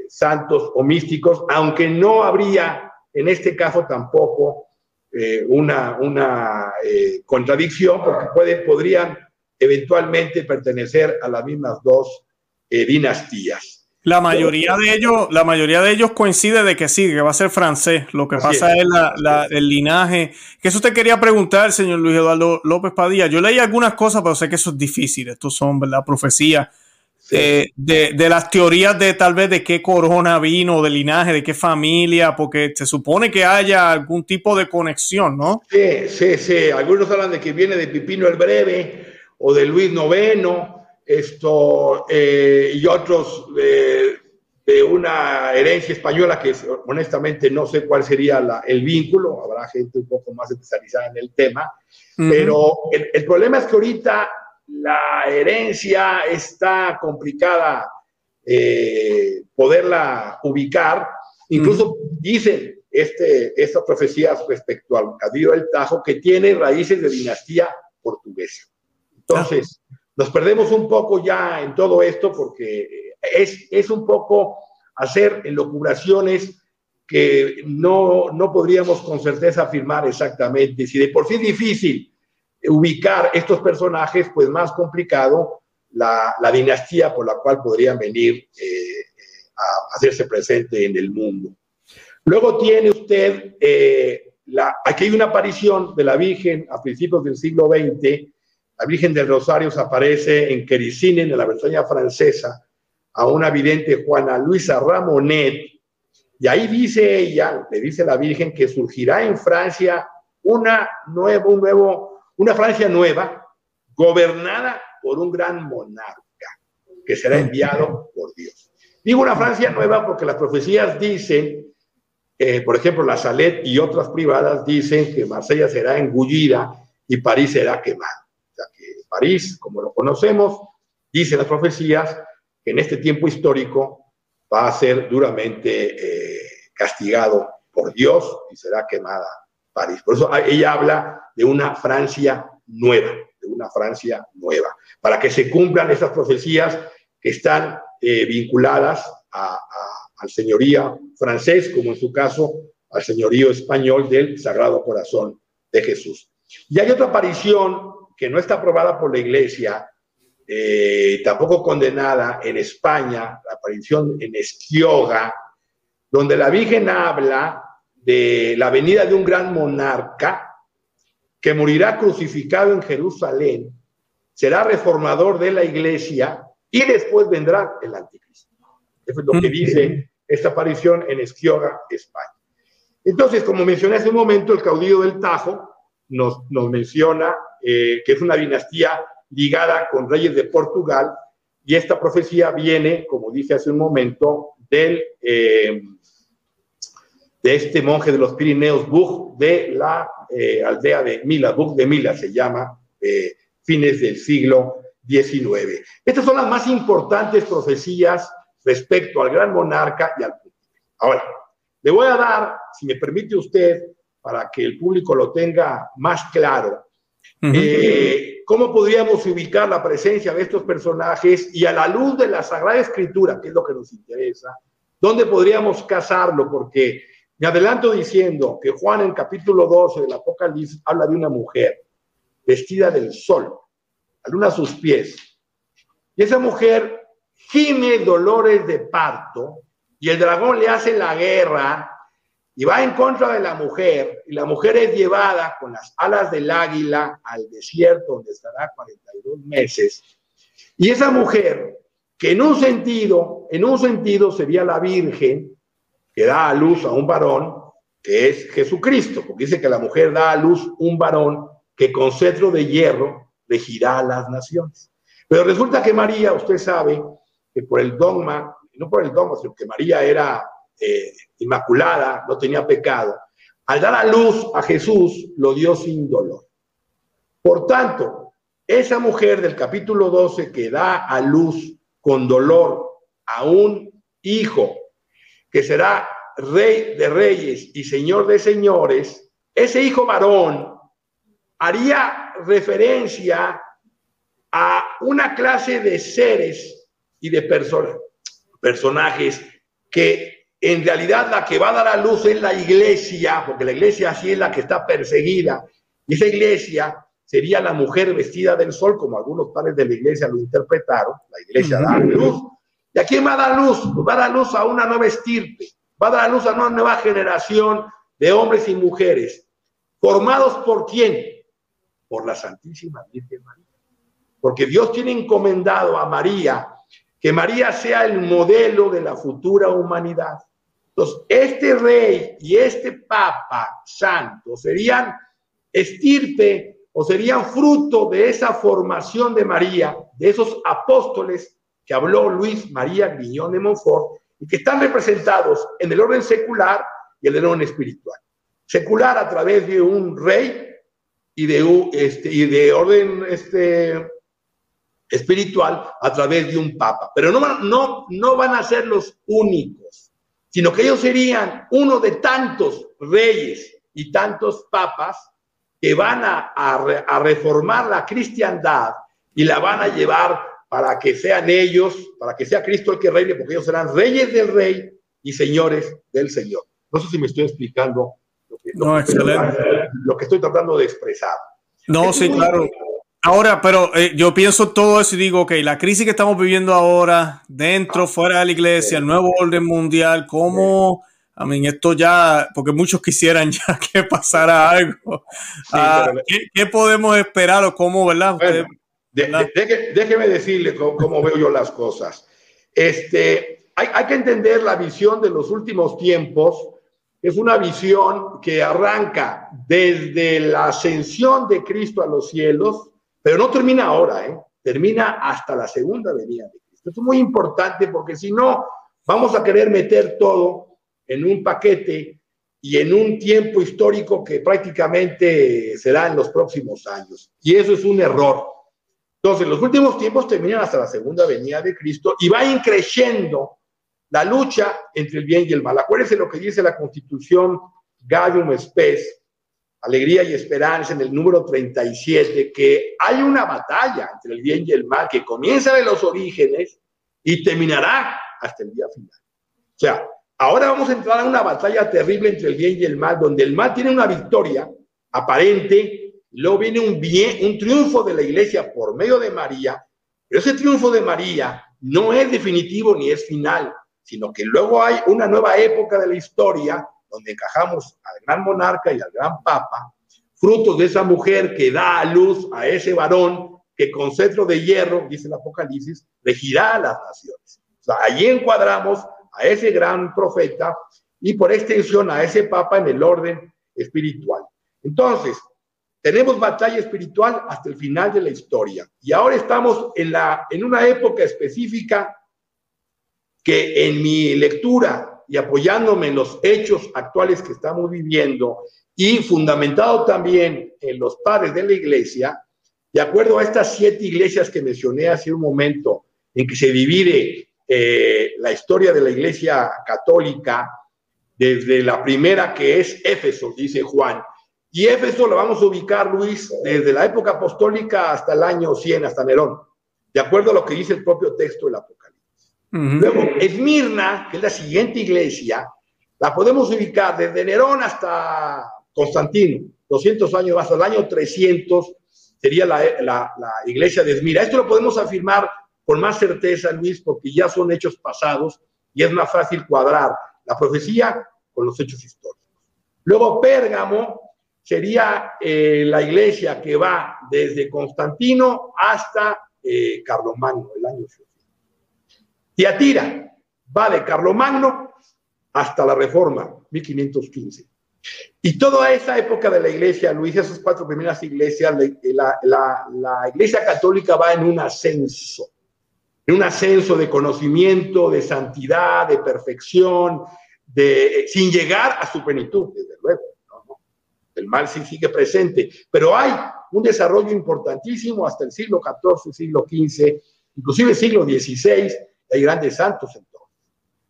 santos o místicos, aunque no habría en este caso tampoco eh, una, una eh, contradicción porque podrían eventualmente pertenecer a las mismas dos eh, dinastías.
La mayoría, de ellos, la mayoría de ellos coincide de que sí, que va a ser francés. Lo que pasa es, el linaje. Que eso te quería preguntar, señor Luis Eduardo López Padilla. Yo leí algunas cosas, pero sé que eso es difícil. Estos son, ¿verdad? Profecías eh, de, de, las teorías de tal vez de qué corona vino, de linaje, de qué familia, porque se supone que haya algún tipo de conexión, ¿no?
Sí, sí, sí. Algunos hablan de que viene de Pipino el Breve o de Luis IX, esto, eh, y otros de una herencia española que honestamente no sé cuál sería la, el vínculo, habrá gente un poco más especializada en el tema, pero el, el problema es que ahorita la herencia está complicada eh, poderla ubicar. Incluso dicen este, estas profecías respecto al Cadillo del Tajo que tiene raíces de dinastía portuguesa. Entonces, nos perdemos un poco ya en todo esto porque es, un poco hacer enlocuraciones que no, no podríamos con certeza afirmar exactamente. Si de por sí es difícil ubicar estos personajes, pues más complicado la, dinastía por la cual podrían venir eh, a hacerse presente en el mundo. Luego tiene usted, eh, aquí hay una aparición de la Virgen a principios del siglo XX, la Virgen del Rosario aparece en Quericinen, en la Bretaña francesa, a una vidente Juana Luisa Ramonet, y ahí dice ella, le dice la Virgen, que surgirá en Francia una nueva, un nuevo una Francia nueva, gobernada por un gran monarca, que será enviado por Dios. Digo una Francia nueva porque las profecías dicen, eh, por ejemplo, la Salet y otras privadas dicen que Marsella será engullida y París será quemado. O sea, que París, como lo conocemos, dice las profecías que en este tiempo histórico va a ser duramente eh, castigado por Dios y será quemada París. Por eso ah, ella habla de una Francia nueva, de una Francia nueva, para que se cumplan esas profecías que están eh, vinculadas al señoría francés, como en su caso al señorío español del Sagrado Corazón de Jesús. Y hay otra aparición que no está aprobada por la Iglesia, eh, tampoco condenada en España, la aparición en Esquioga, donde la Virgen habla de la venida de un gran monarca que morirá crucificado en Jerusalén, será reformador de la iglesia y después vendrá el anticristo. Eso es lo que mm. dice esta aparición en Esquioga, España. Entonces, como mencioné hace un momento, el caudillo del Tajo nos, menciona eh, que es una dinastía ligada con reyes de Portugal y esta profecía viene, como dice hace un momento, del... Eh, de este monje de los Pirineos, Bug de la eh, aldea de Mila, Bug de Mila se llama, eh, fines del siglo XIX. Estas son las más importantes profecías respecto al gran monarca y al público. Ahora, le voy a dar, si me permite usted, para que el público lo tenga más claro, eh, cómo podríamos ubicar la presencia de estos personajes y a la luz de la Sagrada Escritura, que es lo que nos interesa, dónde podríamos casarlo, porque me adelanto diciendo que Juan en capítulo 12 del Apocalipsis habla de una mujer vestida del sol, la luna sus pies. Y esa mujer gime dolores de parto y el dragón le hace la guerra y va en contra de la mujer y la mujer es llevada con las alas del águila al desierto donde estará 42 meses. Y esa mujer, que en un sentido, en un sentido sería la virgen, que da a luz a un varón, que es Jesucristo, porque dice que la mujer da a luz un varón que con cetro de hierro regirá las naciones. Pero resulta que María, usted sabe, que por el dogma, no por el dogma, sino que María era eh, inmaculada, no tenía pecado, al dar a luz a Jesús, lo dio sin dolor. Por tanto, esa mujer del capítulo 12 que da a luz con dolor a un hijo que será rey de reyes y señor de señores, ese hijo varón haría referencia a una clase de seres y de personas, personajes que en realidad la que va a dar la luz es la iglesia, porque la iglesia así es la que está perseguida. Y esa iglesia sería la mujer vestida del sol, como algunos padres de la iglesia lo interpretaron, la iglesia da luz y quién va a dar luz, va a dar luz a una nueva estirpe, va a dar luz a una nueva generación de hombres y mujeres, formados por quién? Por la Santísima Virgen María. Porque Dios tiene encomendado a María que María sea el modelo de la futura humanidad. Entonces, este rey y este papa santo serían estirpe o serían fruto de esa formación de María, de esos apóstoles que habló Luis María Griñón de Montfort y que están representados en el orden secular y el orden espiritual. Secular a través de un rey y de, este, y de orden este, espiritual a través de un papa. Pero no, no, no van a ser los únicos, sino que ellos serían uno de tantos reyes y tantos papas que van a reformar la cristiandad y la van a llevar para que sean ellos, para que sea Cristo el que reine, porque ellos serán reyes del rey y señores del Señor. No sé si me estoy explicando lo que, no, excelente. lo que estoy tratando de expresar.
No, sí, claro. Ahora, pero eh, yo pienso todo eso y digo, ok, la crisis que estamos viviendo ahora, dentro, ah, fuera de la iglesia, el nuevo orden mundial, ¿cómo... a mí esto ya, porque muchos quisieran ya que pasara algo. Ah, ¿qué, ¿qué, podemos esperar o cómo, verdad? Bueno,
déjeme decirle cómo, cómo, veo yo las cosas. Este, hay, hay, que entender la visión de los últimos tiempos. Es una visión que arranca desde la ascensión de Cristo a los cielos, pero no termina ahora, ¿eh? termina hasta la segunda venida de Cristo. Esto es muy importante porque si no, vamos a querer meter todo en un paquete y en un tiempo histórico que prácticamente será en los próximos años. Y eso es un error. Entonces, los últimos tiempos terminan hasta la segunda venida de Cristo y va increciendo la lucha entre el bien y el mal. Acuérdense lo que dice la Constitución gallum Spes, Alegría y Esperanza, en el número 37, que hay una batalla entre el bien y el mal que comienza de los orígenes y terminará hasta el día final. O sea, ahora vamos a entrar a una batalla terrible entre el bien y el mal, donde el mal tiene una victoria aparente Luego viene un bien, un triunfo de la iglesia por medio de María, pero ese triunfo de María no es definitivo ni es final, sino que luego hay una nueva época de la historia donde encajamos al gran monarca y al gran papa, frutos de esa mujer que da a luz a ese varón que con cetro de hierro, dice el Apocalipsis, regirá a las naciones. O allí encuadramos a ese gran profeta y por extensión a ese papa en el orden espiritual. Entonces, tenemos batalla espiritual hasta el final de la historia. Y ahora estamos en, la, en una época específica que en mi lectura y apoyándome en los hechos actuales que estamos viviendo y fundamentado también en los padres de la iglesia, de acuerdo a estas siete iglesias que mencioné hace un momento, en que se divide eh, la historia de la iglesia católica, desde la primera que es Éfeso, dice Juan, y Éfeso lo vamos a ubicar, Luis, desde la época apostólica hasta el año 100, hasta Nerón, de acuerdo a lo que dice el propio texto del Apocalipsis. Luego, Esmirna, que es la siguiente iglesia, la podemos ubicar desde Nerón hasta Constantino, 200 años hasta el año 300, sería la, la iglesia de Esmirna. Esto lo podemos afirmar con más certeza, Luis, porque ya son hechos pasados y es más fácil cuadrar la profecía con los hechos históricos. Luego Pérgamo, sería eh, la iglesia que va desde Constantino hasta eh, Carlomagno, el año Y Atira va de Carlomagno hasta la Reforma, 1515. Y toda esa época de la iglesia, Luis, esas cuatro primeras iglesias, la, la iglesia católica va en un ascenso, en un ascenso de conocimiento, de santidad, de perfección, de, sin llegar a su plenitud, desde luego el mal sí sigue presente, pero hay un desarrollo importantísimo hasta el siglo XIV, siglo XV, inclusive siglo XVI, hay grandes santos entonces.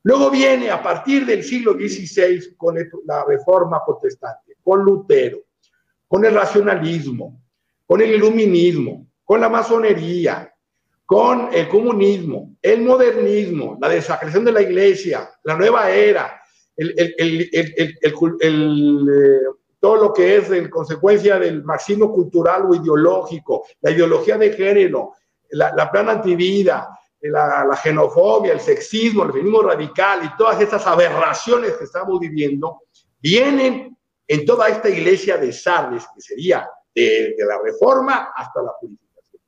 Luego viene a partir del siglo XVI con la reforma protestante, con Lutero, con el racionalismo, con el iluminismo, con la masonería, con el comunismo, el modernismo, la desacreción de la iglesia, la nueva era, el, el eh, todo lo que es en consecuencia del marxismo cultural o ideológico, la ideología de género, la, plana antivida, la, xenofobia, el sexismo, el feminismo radical y todas estas aberraciones que estamos viviendo, vienen en toda esta iglesia de Sardes, que sería de, la reforma hasta la purificación.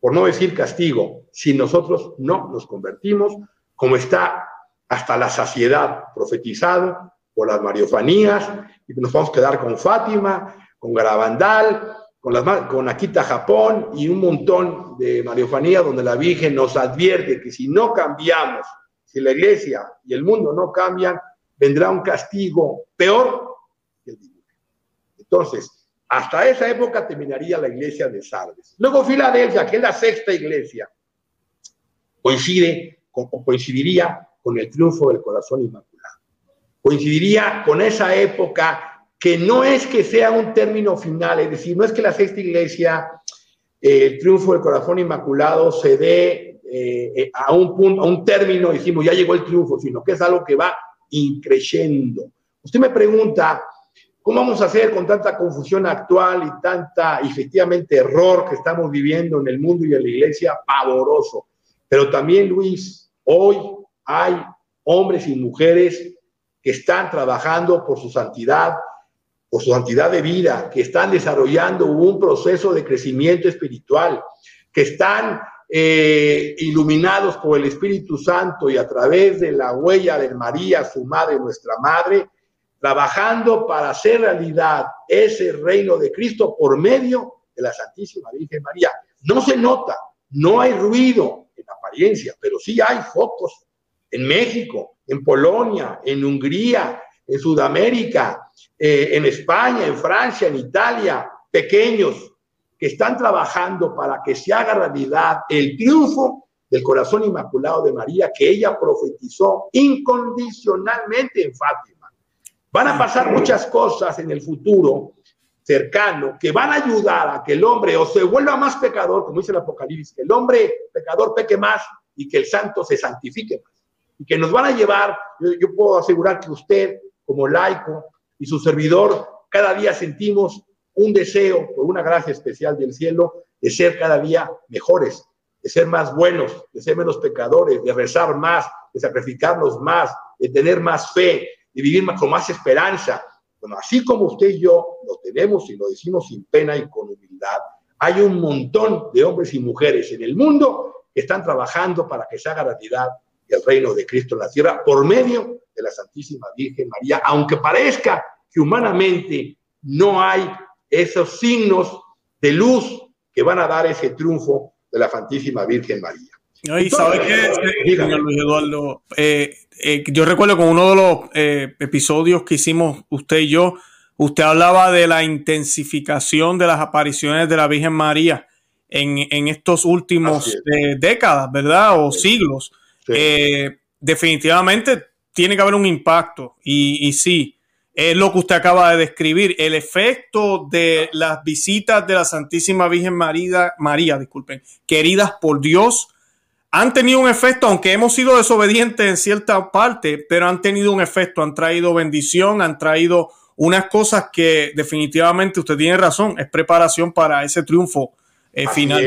Por no decir castigo, si nosotros no nos convertimos, como está hasta la saciedad profetizada por las mariofanías, y nos vamos a quedar con Fátima, con Garabandal, con, las, con Akita Japón y un montón de mariofanía donde la Virgen nos advierte que si no cambiamos, si la iglesia y el mundo no cambian, vendrá un castigo peor que el diluvio. Entonces, hasta esa época terminaría la iglesia de Sardes. Luego Filadelfia, que es la sexta iglesia, coincide, coincidiría con el triunfo del corazón inmaculado coincidiría con esa época que no es que sea un término final, es decir, no es que la sexta iglesia, eh, el triunfo del corazón inmaculado se dé eh, eh, a un punto, a un término, decimos, ya llegó el triunfo, sino que es algo que va increyendo. Usted me pregunta, ¿cómo vamos a hacer con tanta confusión actual y tanta, efectivamente, error que estamos viviendo en el mundo y en la iglesia? Pavoroso. Pero también, Luis, hoy hay hombres y mujeres que están trabajando por su santidad, por su santidad de vida, que están desarrollando un proceso de crecimiento espiritual, que están eh, iluminados por el Espíritu Santo y a través de la huella de María, su madre, nuestra madre, trabajando para hacer realidad ese reino de Cristo por medio de la Santísima Virgen María. No se nota, no hay ruido en apariencia, pero sí hay focos en México, en Polonia, en Hungría, en Sudamérica, eh, en España, en Francia, en Italia, pequeños que están trabajando para que se haga realidad el triunfo del corazón inmaculado de María que ella profetizó incondicionalmente en Fátima. Van a pasar muchas cosas en el futuro cercano que van a ayudar a que el hombre o se vuelva más pecador, como dice el Apocalipsis, que el hombre pecador peque más y que el santo se santifique más y que nos van a llevar, yo, puedo asegurar que usted, como laico y su servidor, cada día sentimos un deseo por una gracia especial del cielo de ser cada día mejores, de ser más buenos, de ser menos pecadores, de rezar más, de sacrificarnos más, de tener más fe, de vivir con más esperanza. Bueno, así como usted y yo lo tenemos y lo decimos sin pena y con humildad, hay un montón de hombres y mujeres en el mundo que están trabajando para que se haga realidad el reino de Cristo en la tierra por medio de la Santísima Virgen María, aunque parezca que humanamente no hay esos signos de luz que van a dar ese triunfo de la Santísima Virgen María.
Y sabe qué, señor Luis Eduardo, eh, eh, yo recuerdo con uno de los eh, episodios que hicimos usted y yo, usted hablaba de la intensificación de las apariciones de la Virgen María en, estos últimos décadas, ¿verdad? O siglos. Eh, definitivamente tiene que haber un impacto. Y, sí, es lo que usted acaba de describir, el efecto de las visitas de la Santísima Virgen María, María, disculpen, queridas por Dios, han tenido un efecto, aunque hemos sido desobedientes en cierta parte, pero han tenido un efecto, han traído bendición, han traído unas cosas que definitivamente usted tiene razón, es preparación para ese triunfo eh, final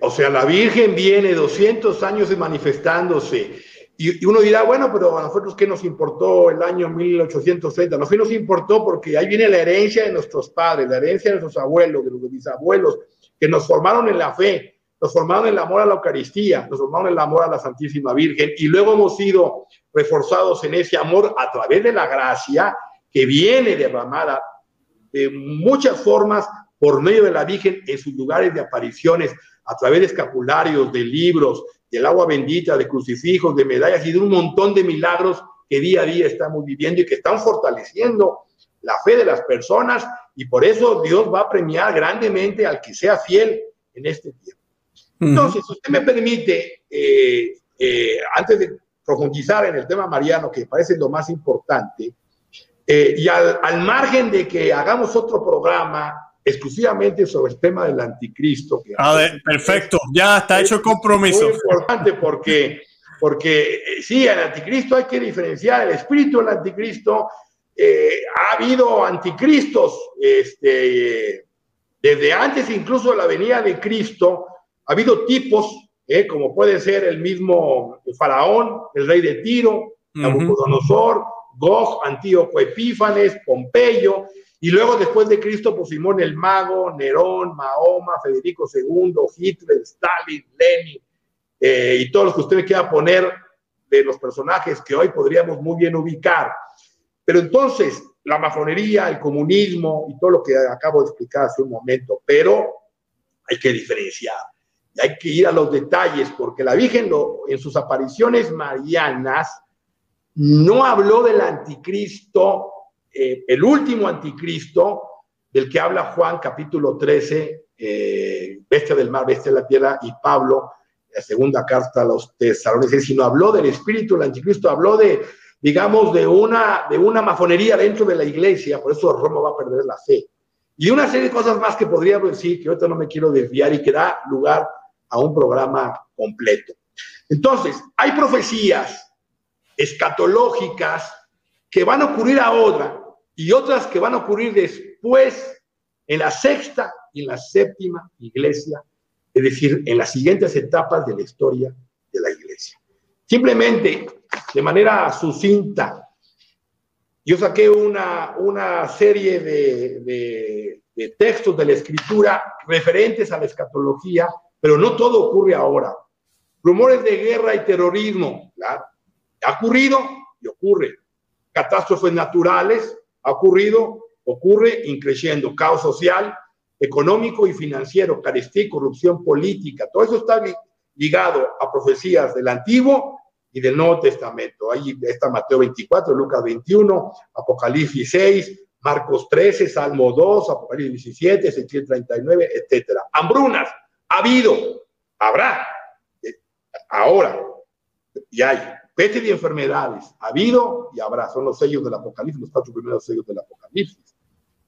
o sea, la Virgen viene 200 años manifestándose. Y, uno dirá, bueno, pero a nosotros qué nos importó el año 1830? No, nosotros nos importó porque ahí viene la herencia de nuestros padres, la herencia de nuestros abuelos, de nuestros bisabuelos, que nos formaron en la fe, nos formaron en el amor a la Eucaristía, nos formaron en el amor a la Santísima Virgen y luego hemos sido reforzados en ese amor a través de la gracia que viene derramada de muchas formas por medio de la Virgen en sus lugares de apariciones a través de escapularios, de libros, del agua bendita, de crucifijos, de medallas y de un montón de milagros que día a día estamos viviendo y que están fortaleciendo la fe de las personas y por eso Dios va a premiar grandemente al que sea fiel en este tiempo. Entonces, si usted me permite, eh, eh, antes de profundizar en el tema mariano, que parece lo más importante, eh, y al, al margen de que hagamos otro programa exclusivamente sobre el tema del anticristo.
perfecto, ya está hecho el compromiso.
importante porque, porque eh, sí, el anticristo hay que diferenciar el espíritu del anticristo. Eh, ha habido anticristos este, desde antes incluso de la venida de Cristo. Ha habido tipos, eh, como puede ser el mismo faraón, el rey de Tiro, Nabucodonosor, uh Gog, Antíoco Epífanes, Pompeyo. Y luego después de Cristo, pues Simón el Mago, Nerón, Mahoma, Federico II, Hitler, Stalin, Lenin eh, y todos los que usted quiera poner de los personajes que hoy podríamos muy bien ubicar. Pero entonces, la masonería, el comunismo y todo lo que acabo de explicar hace un momento, pero hay que diferenciar y hay que ir a los detalles, porque la Virgen en sus apariciones marianas no habló del anticristo eh, el último anticristo del que habla Juan capítulo 13, eh, bestia del mar, bestia de la tierra, y Pablo, la segunda carta a los tesalonicenses, sino habló del espíritu el anticristo, habló de, digamos, de una, de una mafonería dentro de la iglesia, por eso Roma va a perder la fe. Y una serie de cosas más que podría decir, que ahorita no me quiero desviar y que da lugar a un programa completo. Entonces, hay profecías escatológicas que van a ocurrir ahora y otras que van a ocurrir después en la sexta y la séptima iglesia, es decir, en las siguientes etapas de la historia de la iglesia. Simplemente, de manera sucinta, yo saqué una, una serie de, de textos de la escritura referentes a la escatología, pero no todo ocurre ahora. Rumores de guerra y terrorismo, ¿verdad? ha ocurrido y ocurre catástrofes naturales, ha ocurrido, ocurre increciendo, caos social, económico y financiero, carestía y corrupción política, todo eso está ligado a profecías del Antiguo y del Nuevo Testamento. Ahí está Mateo 24, Lucas 21, Apocalipsis 6, Marcos 13, Salmo 2, Apocalipsis 17, Ezequiel 39, etcétera. Hambrunas, ha habido, habrá, eh, ahora, y hay. Peste y enfermedades, ha habido y habrá, son los sellos del Apocalipsis, los cuatro primeros sellos del Apocalipsis.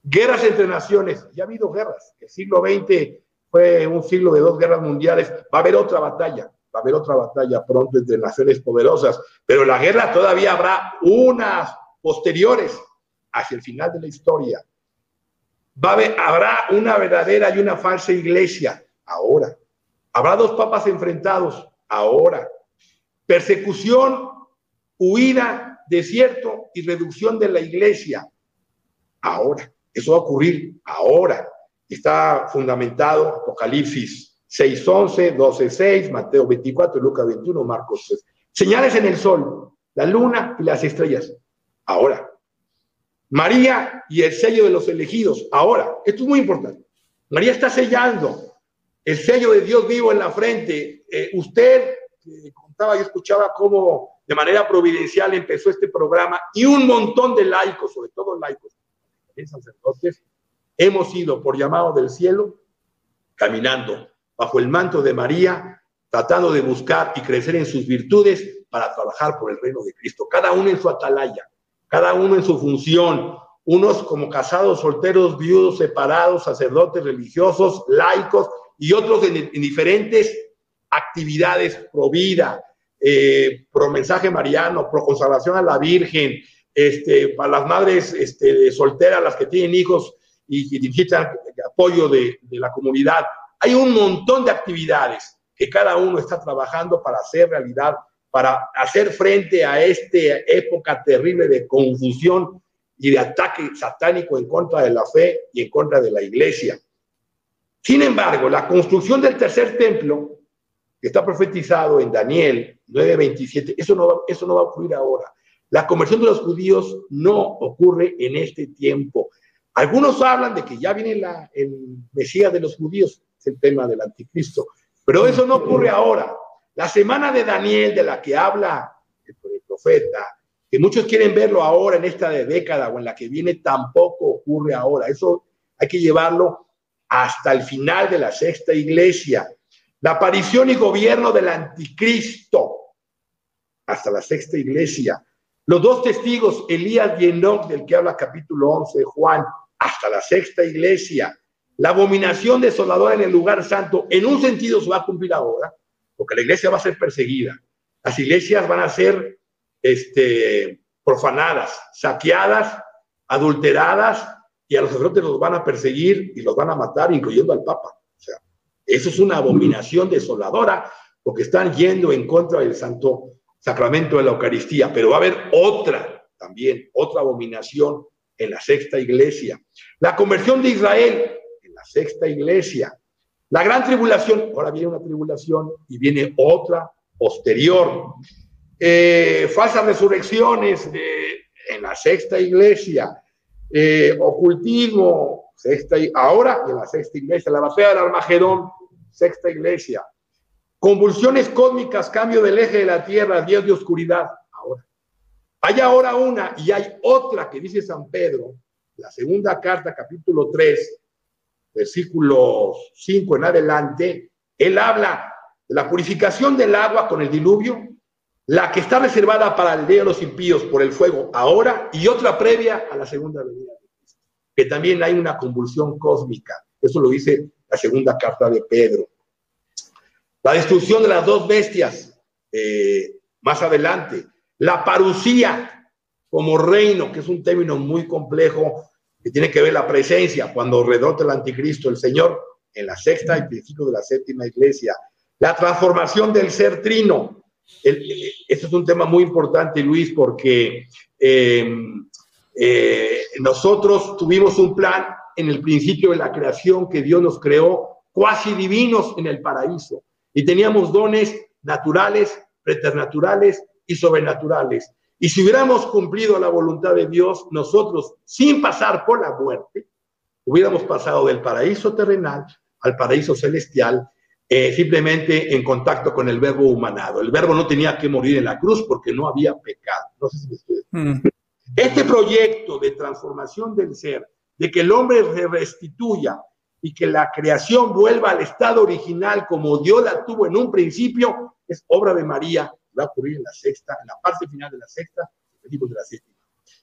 Guerras entre naciones, ya ha habido guerras. El siglo XX fue un siglo de dos guerras mundiales, va a haber otra batalla, va a haber otra batalla pronto entre naciones poderosas, pero la guerra todavía habrá unas posteriores hacia el final de la historia. Va habrá una verdadera y una falsa iglesia, ahora. Habrá dos papas enfrentados, ahora. Persecución, huida, desierto y reducción de la iglesia. Ahora, eso va a ocurrir ahora. Está fundamentado Apocalipsis 6.11, 12.6, Mateo 24, Lucas 21, Marcos 6. Señales en el sol, la luna y las estrellas. Ahora. María y el sello de los elegidos. Ahora. Esto es muy importante. María está sellando el sello de Dios vivo en la frente. Eh, usted, eh, y escuchaba cómo de manera providencial empezó este programa y un montón de laicos, sobre todo laicos, sacerdotes, hemos ido por llamado del cielo, caminando bajo el manto de María, tratando de buscar y crecer en sus virtudes para trabajar por el reino de Cristo, cada uno en su atalaya, cada uno en su función, unos como casados, solteros, viudos, separados, sacerdotes religiosos, laicos y otros en, en diferentes actividades pro vida, eh, pro mensaje mariano, pro conservación a la Virgen, este, para las madres este, solteras, las que tienen hijos y, que necesitan apoyo de, de la comunidad. Hay un montón de actividades que cada uno está trabajando para hacer realidad, para hacer frente a esta época terrible de confusión y de ataque satánico en contra de la fe y en contra de la iglesia. Sin embargo, la construcción del tercer templo que está profetizado en Daniel 9:27, eso no, eso no va a ocurrir ahora. La conversión de los judíos no ocurre en este tiempo. Algunos hablan de que ya viene la, el Mesías de los judíos, el tema del anticristo, pero eso no ocurre ahora. La semana de Daniel de la que habla el profeta, que muchos quieren verlo ahora en esta década o en la que viene, tampoco ocurre ahora. Eso hay que llevarlo hasta el final de la sexta iglesia. La aparición y gobierno del anticristo hasta la sexta iglesia. Los dos testigos, Elías y Enoch, del que habla capítulo 11 de Juan, hasta la sexta iglesia. La abominación desoladora en el lugar santo, en un sentido se va a cumplir ahora, porque la iglesia va a ser perseguida. Las iglesias van a ser este, profanadas, saqueadas, adulteradas, y a los sacerdotes los van a perseguir y los van a matar, incluyendo al Papa. Eso es una abominación desoladora porque están yendo en contra del santo sacramento de la Eucaristía, pero va a haber otra también, otra abominación en la sexta iglesia. La conversión de Israel en la sexta iglesia. La gran tribulación, ahora viene una tribulación y viene otra posterior. Eh, falsas resurrecciones en la sexta iglesia. Eh, ocultismo, sexta, ahora en la sexta iglesia, la batalla del Armagedón, sexta iglesia. Convulsiones cósmicas, cambio del eje de la Tierra, Dios de oscuridad. Ahora, hay ahora una y hay otra que dice San Pedro, la segunda carta, capítulo 3, versículo 5 en adelante. Él habla de la purificación del agua con el diluvio, la que está reservada para el día de los impíos por el fuego ahora y otra previa a la segunda venida de Cristo, que también hay una convulsión cósmica. Eso lo dice la segunda carta de Pedro. La destrucción de las dos bestias, eh, más adelante. La parucía como reino, que es un término muy complejo, que tiene que ver la presencia, cuando redota el anticristo, el Señor, en la sexta y principio de la séptima iglesia. La transformación del ser trino. este es un tema muy importante, Luis, porque eh, nosotros tuvimos un plan en el principio de la creación que Dios nos creó cuasi divinos en el paraíso. Y teníamos dones naturales, preternaturales y sobrenaturales. Y si hubiéramos cumplido la voluntad de Dios, nosotros, sin pasar por la muerte, hubiéramos pasado del paraíso terrenal al paraíso celestial, eh, simplemente en contacto con el verbo humanado. El verbo no tenía que morir en la cruz porque no había pecado. Mm. Este proyecto de transformación del ser de que el hombre se restituya y que la creación vuelva al estado original como Dios la tuvo en un principio, es obra de María. Va a ocurrir en la sexta, en la parte final de la sexta, de la séptima.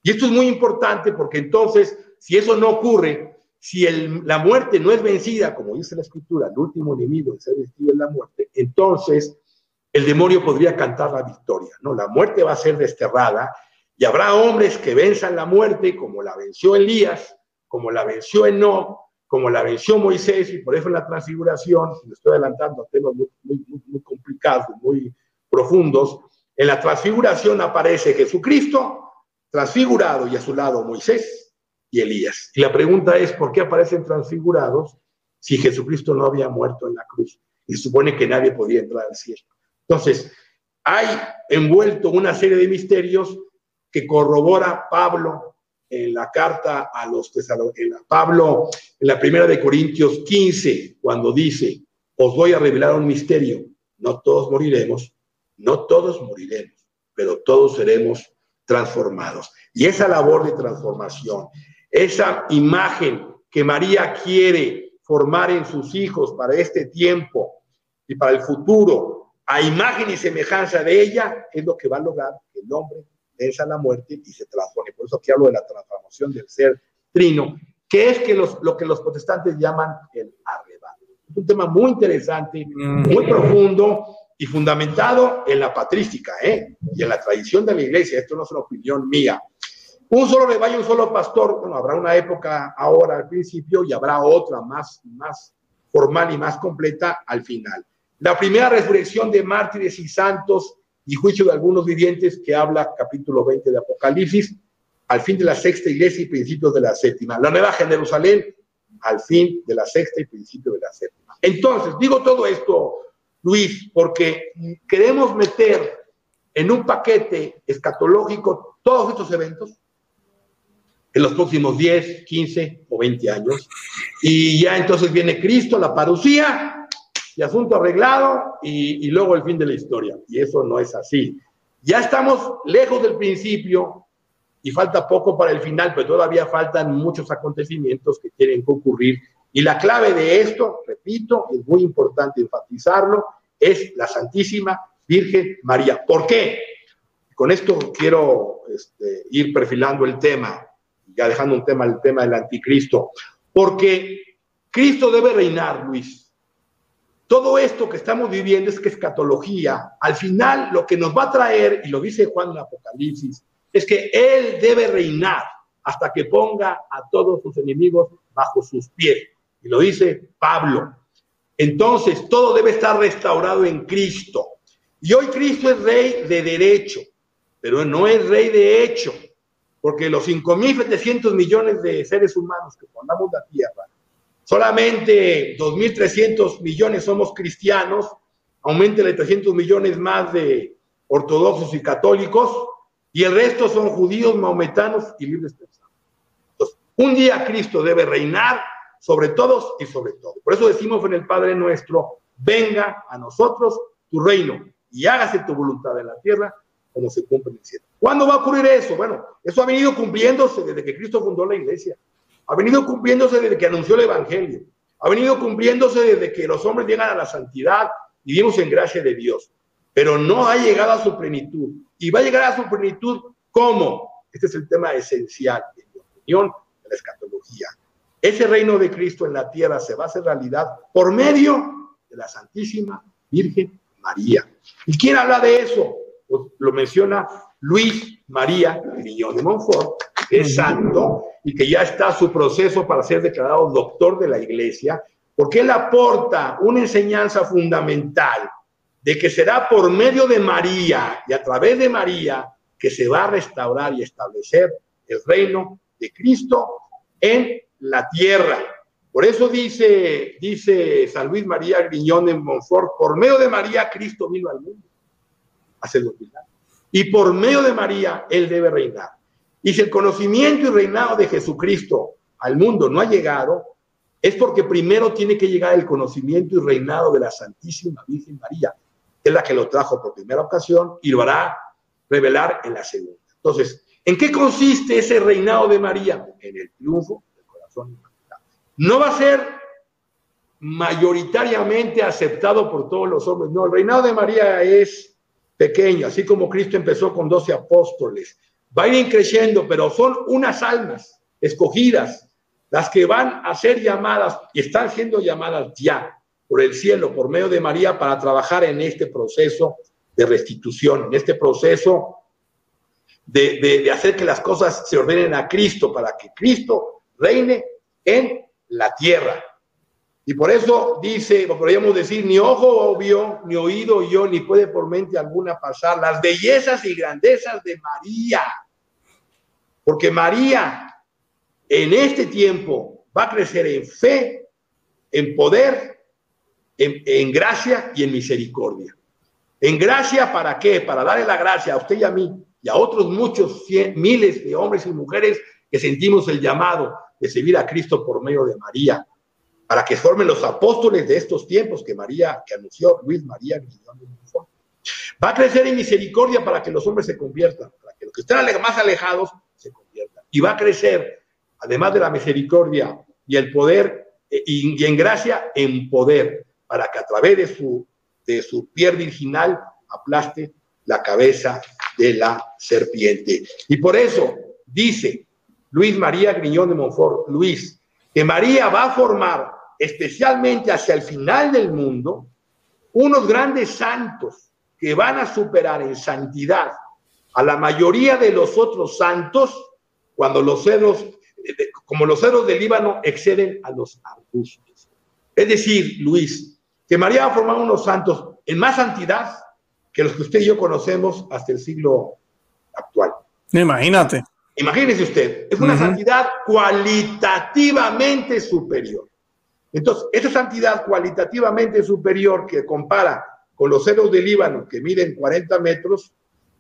Y esto es muy importante porque entonces, si eso no ocurre, si la muerte no es vencida, como dice la escritura, el último enemigo de ser vencido es la muerte, entonces el demonio podría cantar la victoria. No, la muerte va a ser desterrada y habrá hombres que venzan la muerte, como la venció Elías, como la venció No, como la venció Moisés, y por eso en la transfiguración, me estoy adelantando a temas muy, muy complicados, muy profundos, en la transfiguración aparece Jesucristo transfigurado y a su lado Moisés y Elías. Y la pregunta es, ¿por qué aparecen transfigurados si Jesucristo no había muerto en la cruz? Y se supone que nadie podía entrar al cielo. Entonces, hay envuelto una serie de misterios que corrobora Pablo en la carta a los tesalonicenses, Pablo, en la primera de Corintios 15, cuando dice, os voy a revelar un misterio, no todos moriremos, no todos moriremos, pero todos seremos transformados. Y esa labor de transformación, esa imagen que María quiere formar en sus hijos para este tiempo y para el futuro, a imagen y semejanza de ella, es lo que va a lograr el hombre esa la muerte y se transforma. Por eso aquí hablo de la transformación del ser trino, que es que los, lo que los protestantes llaman el arrebato. Es un tema muy interesante, mm. muy profundo y fundamentado en la patrística ¿eh? y en la tradición de la iglesia. Esto no es una opinión mía. Un solo rebaño, un solo pastor. Bueno, habrá una época ahora al principio y habrá otra más, más formal y más completa al final. La primera resurrección de mártires y santos y juicio de algunos vivientes que habla capítulo 20 de Apocalipsis, al fin de la sexta iglesia y principios de la séptima. La nueva Jerusalén, al fin de la sexta y principio de la séptima. Entonces, digo todo esto, Luis, porque queremos meter en un paquete escatológico todos estos eventos en los próximos 10, 15 o 20 años. Y ya entonces viene Cristo, la parucía, asunto arreglado y, luego el fin de la historia. Y eso no es así. Ya estamos lejos del principio y falta poco para el final, pero todavía faltan muchos acontecimientos que tienen que ocurrir. Y la clave de esto, repito, es muy importante enfatizarlo, es la Santísima Virgen María. ¿Por qué? Con esto quiero este, ir perfilando el tema, ya dejando un tema, el tema del anticristo, porque Cristo debe reinar, Luis, todo esto que estamos viviendo es que escatología, al final lo que nos va a traer, y lo dice Juan en Apocalipsis, es que Él debe reinar hasta que ponga a todos sus enemigos bajo sus pies. Y lo dice Pablo. Entonces, todo debe estar restaurado en Cristo. Y hoy Cristo es rey de derecho, pero no es rey de hecho, porque los 5.700 millones de seres humanos que formamos la tierra Solamente 2.300 millones somos cristianos, de 300 millones más de ortodoxos y católicos, y el resto son judíos, maometanos y libres pensadores. un día Cristo debe reinar sobre todos y sobre todo. Por eso decimos en el Padre nuestro, venga a nosotros tu reino y hágase tu voluntad en la tierra como se cumple en el cielo. ¿Cuándo va a ocurrir eso? Bueno, eso ha venido cumpliéndose desde que Cristo fundó la iglesia ha venido cumpliéndose desde que anunció el Evangelio, ha venido cumpliéndose desde que los hombres llegan a la santidad, y vivimos en gracia de Dios, pero no ha llegado a su plenitud. Y va a llegar a su plenitud ¿cómo? Este es el tema esencial, en opinión, de la escatología. Ese reino de Cristo en la tierra se va a hacer realidad por medio de la Santísima Virgen María. ¿Y quién habla de eso? Pues, lo menciona Luis María Grillón de Montfort es santo y que ya está su proceso para ser declarado doctor de la iglesia, porque él aporta una enseñanza fundamental de que será por medio de María y a través de María que se va a restaurar y establecer el reino de Cristo en la tierra. Por eso dice, dice San Luis María Griñón en Monfort, por medio de María Cristo vino al mundo hace ser Y por medio de María, Él debe reinar. Y si el conocimiento y reinado de Jesucristo al mundo no ha llegado, es porque primero tiene que llegar el conocimiento y reinado de la Santísima Virgen María, que es la que lo trajo por primera ocasión y lo hará revelar en la segunda. Entonces, ¿en qué consiste ese reinado de María? En el triunfo del corazón No va a ser mayoritariamente aceptado por todos los hombres. No, el reinado de María es pequeño, así como Cristo empezó con doce apóstoles va a ir creciendo, pero son unas almas escogidas, las que van a ser llamadas y están siendo llamadas ya por el cielo, por medio de María, para trabajar en este proceso de restitución, en este proceso de, de hacer que las cosas se ordenen a Cristo, para que Cristo reine en la tierra. Y por eso dice, o podríamos decir, ni ojo vio, ni oído yo, ni puede por mente alguna pasar las bellezas y grandezas de María. Porque María en este tiempo va a crecer en fe, en poder, en, gracia y en misericordia. ¿En gracia para qué? Para darle la gracia a usted y a mí y a otros muchos miles de hombres y mujeres que sentimos el llamado de servir a Cristo por medio de María para que formen los apóstoles de estos tiempos que María, que anunció Luis María de Va a crecer en misericordia para que los hombres se conviertan, para que los que están más alejados se conviertan. Y va a crecer, además de la misericordia y el poder, e, y, en gracia, en poder, para que a través de su, de su piel virginal aplaste la cabeza de la serpiente. Y por eso dice Luis María Griñón de Monfort, Luis, que María va a formar especialmente hacia el final del mundo, unos grandes santos que van a superar en santidad a la mayoría de los otros santos cuando los cerros, como los cerros del Líbano, exceden a los arbustos. Es decir, Luis, que María va a formar unos santos en más santidad que los que usted y yo conocemos hasta el siglo actual.
Imagínate.
Imagínese usted, es una santidad cualitativamente superior. Entonces, esta santidad cualitativamente superior que compara con los ceros de Líbano, que miden 40 metros,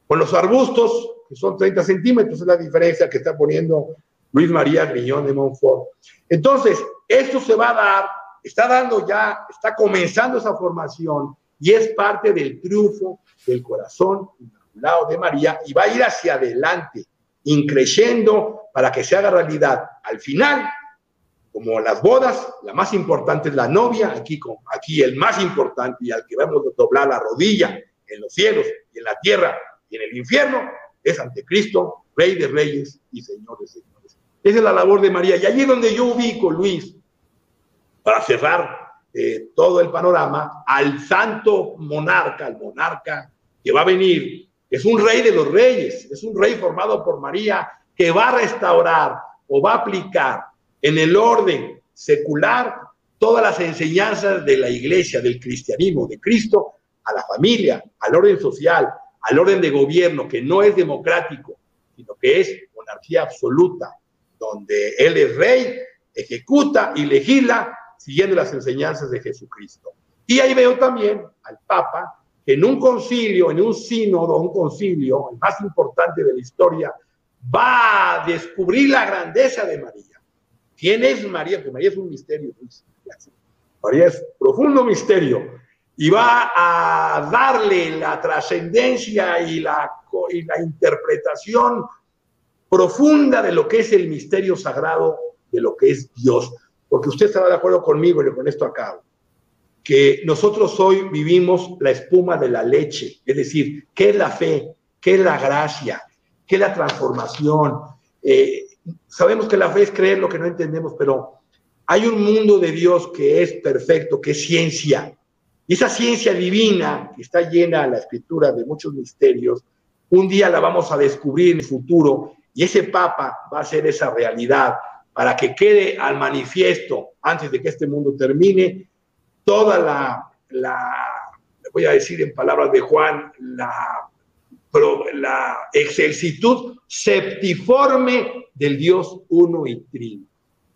con los arbustos, que son 30 centímetros, es la diferencia que está poniendo Luis María Griñón de Montfort. Entonces, esto se va a dar, está dando ya, está comenzando esa formación y es parte del triunfo del corazón inmaculado de María y va a ir hacia adelante, increyendo para que se haga realidad. Al final, como las bodas, la más importante es la novia, aquí, aquí el más importante y al que vamos a doblar la rodilla en los cielos y en la tierra y en el infierno, es ante Cristo, Rey de Reyes y Señor de Señores. Esa es la labor de María. Y allí es donde yo ubico, Luis, para cerrar eh, todo el panorama, al santo monarca, al monarca que va a venir. Es un rey de los reyes, es un rey formado por María que va a restaurar o va a aplicar en el orden secular todas las enseñanzas de la iglesia, del cristianismo, de Cristo, a la familia, al orden social, al orden de gobierno, que no es democrático, sino que es monarquía absoluta, donde Él es rey, ejecuta y legisla siguiendo las enseñanzas de Jesucristo. Y ahí veo también al Papa que en un concilio, en un sínodo, un concilio, el más importante de la historia, va a descubrir la grandeza de María ¿Quién es María? Porque María es un misterio. Pues, María es profundo misterio. Y va a darle la trascendencia y la, la interpretación profunda de lo que es el misterio sagrado, de lo que es Dios. Porque usted estará de acuerdo conmigo, y con esto acabo, que nosotros hoy vivimos la espuma de la leche, es decir, ¿qué es la fe? ¿Qué es la gracia? ¿Qué es la transformación? Eh, sabemos que la fe es creer lo que no entendemos, pero hay un mundo de Dios que es perfecto, que es ciencia. Y esa ciencia divina que está llena de la escritura de muchos misterios, un día la vamos a descubrir en el futuro y ese Papa va a ser esa realidad para que quede al manifiesto antes de que este mundo termine toda la, la voy a decir en palabras de Juan, la la excelsitud septiforme del Dios uno y trino.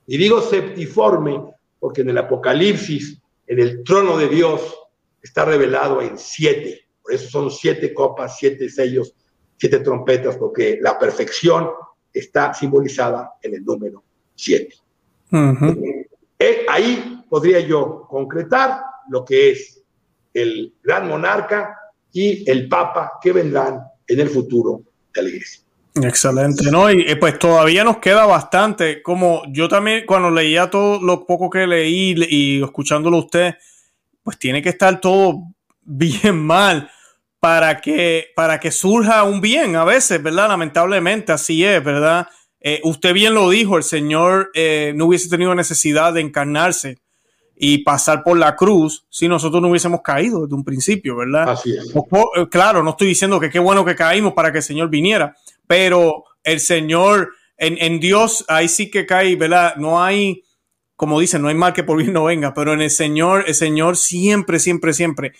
Y digo septiforme porque en el Apocalipsis, en el trono de Dios, está revelado en siete. Por eso son siete copas, siete sellos, siete trompetas, porque la perfección está simbolizada en el número siete. Eh, ahí podría yo concretar lo que es el gran monarca y el Papa que vendrán en el futuro de la iglesia.
Excelente, ¿no? Y eh, pues todavía nos queda bastante. Como yo también, cuando leía todo lo poco que leí y escuchándolo usted, pues tiene que estar todo bien mal para que, para que surja un bien a veces, ¿verdad? Lamentablemente, así es, ¿verdad? Eh, usted bien lo dijo, el Señor eh, no hubiese tenido necesidad de encarnarse y pasar por la cruz si nosotros no hubiésemos caído desde un principio, ¿verdad?
Eh,
claro, no estoy diciendo que qué bueno que caímos para que el Señor viniera, pero el Señor, en, Dios, ahí sí que cae, ¿verdad? No hay, como dicen, no hay mal que por bien no venga, pero en el Señor, el Señor siempre, siempre, siempre,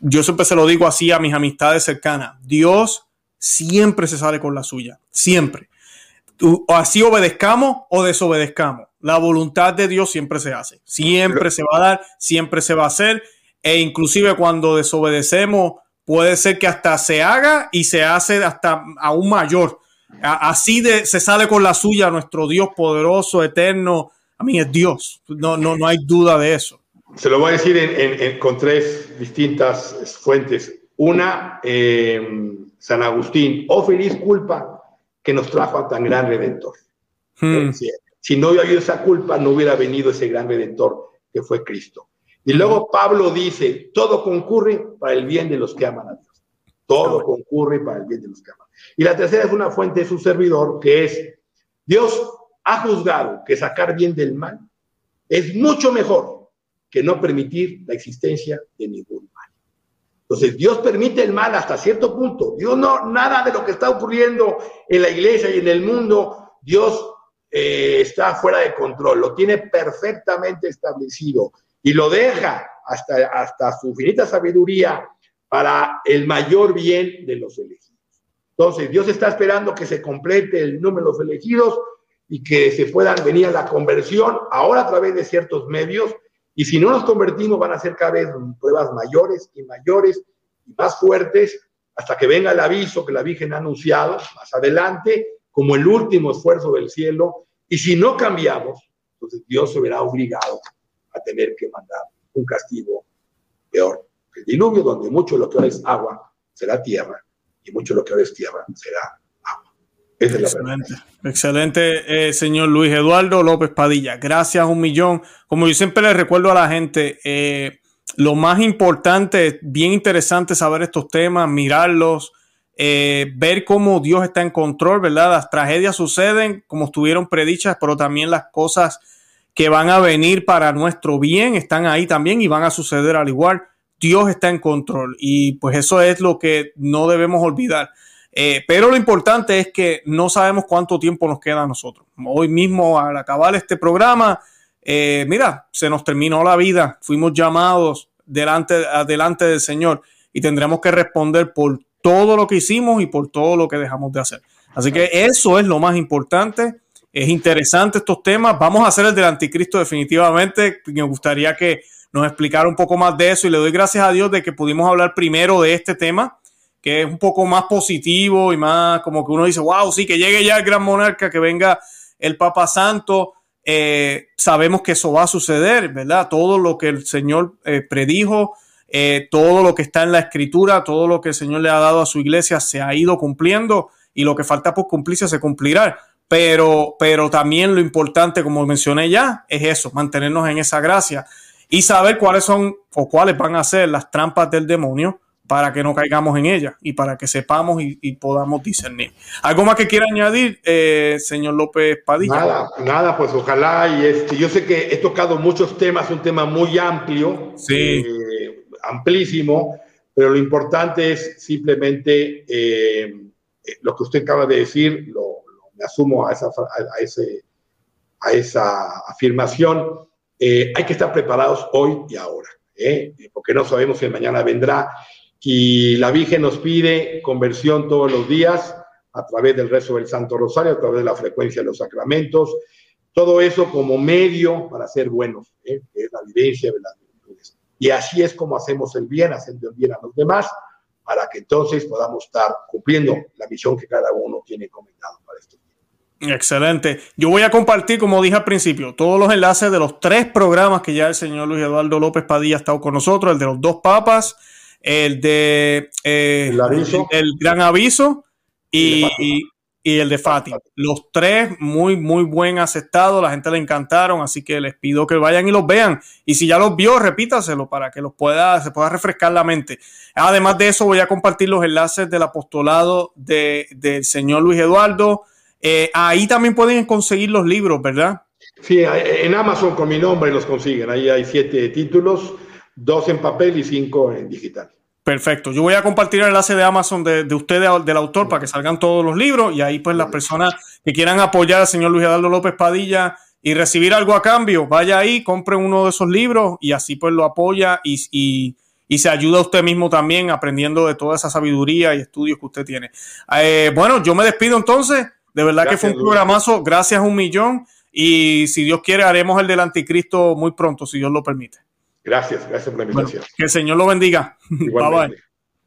yo siempre se lo digo así a mis amistades cercanas, Dios siempre se sale con la suya, siempre. Tú, así obedezcamos o desobedezcamos la voluntad de Dios siempre se hace, siempre se va a dar, siempre se va a hacer e inclusive cuando desobedecemos puede ser que hasta se haga y se hace hasta aún mayor. Así de, se sale con la suya nuestro Dios poderoso, eterno. A mí es Dios, no, no, no hay duda de eso.
Se lo voy a decir con tres distintas fuentes. Una, eh, San Agustín, oh feliz culpa que nos trajo a tan gran redentor. Hmm. Si no hubiera habido esa culpa, no hubiera venido ese gran redentor que fue Cristo. Y luego Pablo dice, todo concurre para el bien de los que aman a Dios. Todo concurre para el bien de los que aman. Y la tercera es una fuente de su servidor, que es, Dios ha juzgado que sacar bien del mal es mucho mejor que no permitir la existencia de ningún mal. Entonces, Dios permite el mal hasta cierto punto. Dios no, nada de lo que está ocurriendo en la iglesia y en el mundo, Dios eh, está fuera de control, lo tiene perfectamente establecido y lo deja hasta, hasta su finita sabiduría para el mayor bien de los elegidos. Entonces, Dios está esperando que se complete el número de los elegidos y que se puedan venir a la conversión ahora a través de ciertos medios. Y si no nos convertimos, van a ser cada vez pruebas mayores y mayores y más fuertes hasta que venga el aviso que la Virgen ha anunciado más adelante como el último esfuerzo del cielo, y si no cambiamos, entonces Dios se verá obligado a tener que mandar un castigo peor. El diluvio, donde mucho lo que ahora es agua, será tierra, y mucho lo que ahora es tierra, será agua.
excelente, excelente eh, señor Luis Eduardo López Padilla. Gracias un millón. Como yo siempre le recuerdo a la gente, eh, lo más importante, bien interesante saber estos temas, mirarlos, eh, ver cómo Dios está en control, ¿verdad? Las tragedias suceden como estuvieron predichas, pero también las cosas que van a venir para nuestro bien están ahí también y van a suceder al igual. Dios está en control y pues eso es lo que no debemos olvidar. Eh, pero lo importante es que no sabemos cuánto tiempo nos queda a nosotros. Hoy mismo al acabar este programa, eh, mira, se nos terminó la vida, fuimos llamados delante, delante del Señor y tendremos que responder por todo lo que hicimos y por todo lo que dejamos de hacer. Así que eso es lo más importante. Es interesante estos temas. Vamos a hacer el del anticristo definitivamente. Me gustaría que nos explicara un poco más de eso y le doy gracias a Dios de que pudimos hablar primero de este tema, que es un poco más positivo y más como que uno dice, wow, sí, que llegue ya el gran monarca, que venga el Papa Santo. Eh, sabemos que eso va a suceder, ¿verdad? Todo lo que el Señor eh, predijo eh, todo lo que está en la escritura, todo lo que el Señor le ha dado a su iglesia se ha ido cumpliendo y lo que falta por cumplirse se cumplirá. Pero, pero también lo importante, como mencioné ya, es eso, mantenernos en esa gracia y saber cuáles son o cuáles van a ser las trampas del demonio para que no caigamos en ellas y para que sepamos y, podamos discernir. ¿Algo más que quiera añadir, eh, señor López Padilla?
Nada, nada, pues ojalá. Y este, yo sé que he tocado muchos temas, un tema muy amplio.
Sí. Eh,
amplísimo, pero lo importante es simplemente eh, eh, lo que usted acaba de decir, lo, me asumo a esa, a, ese, a esa afirmación. Eh, hay que estar preparados hoy y ahora, porque no sabemos si mañana vendrá. Y la Virgen nos pide conversión todos los días a través del rezo del Santo Rosario, a través de la frecuencia de los sacramentos, todo eso como medio para ser buenos, ¿eh? es la vivencia de la y así es como hacemos el bien, haciendo el bien a los demás, para que entonces podamos estar cumpliendo la misión que cada uno tiene comentado. para este tiempo.
Excelente. Yo voy a compartir, como dije al principio, todos los enlaces de los tres programas que ya el señor Luis Eduardo López Padilla ha estado con nosotros, el de los dos papas, el de eh, el, gran aviso y, y el de Fati. Los tres muy, muy buen aceptado, la gente le encantaron, así que les pido que vayan y los vean. Y si ya los vio, repítaselo para que los pueda, se pueda refrescar la mente. Además de eso, voy a compartir los enlaces del apostolado de, del señor Luis Eduardo. Eh, ahí también pueden conseguir los libros, ¿verdad?
Sí, eh, en Amazon con mi nombre los consiguen. Ahí hay siete títulos, dos en papel y cinco en digital.
Perfecto. Yo voy a compartir el enlace de Amazon de, ustedes, del autor, para que salgan todos los libros y ahí pues las personas que quieran apoyar al señor Luis Adaldo López Padilla y recibir algo a cambio, vaya ahí, compre uno de esos libros y así pues lo apoya y, se ayuda a usted mismo también aprendiendo de toda esa sabiduría y estudios que usted tiene. Eh, bueno, yo me despido entonces. De verdad que fue un programazo. Gracias un millón. Y si Dios quiere, haremos el del anticristo muy pronto, si Dios lo permite.
Gracias, gracias por la invitación.
que el Señor lo bendiga.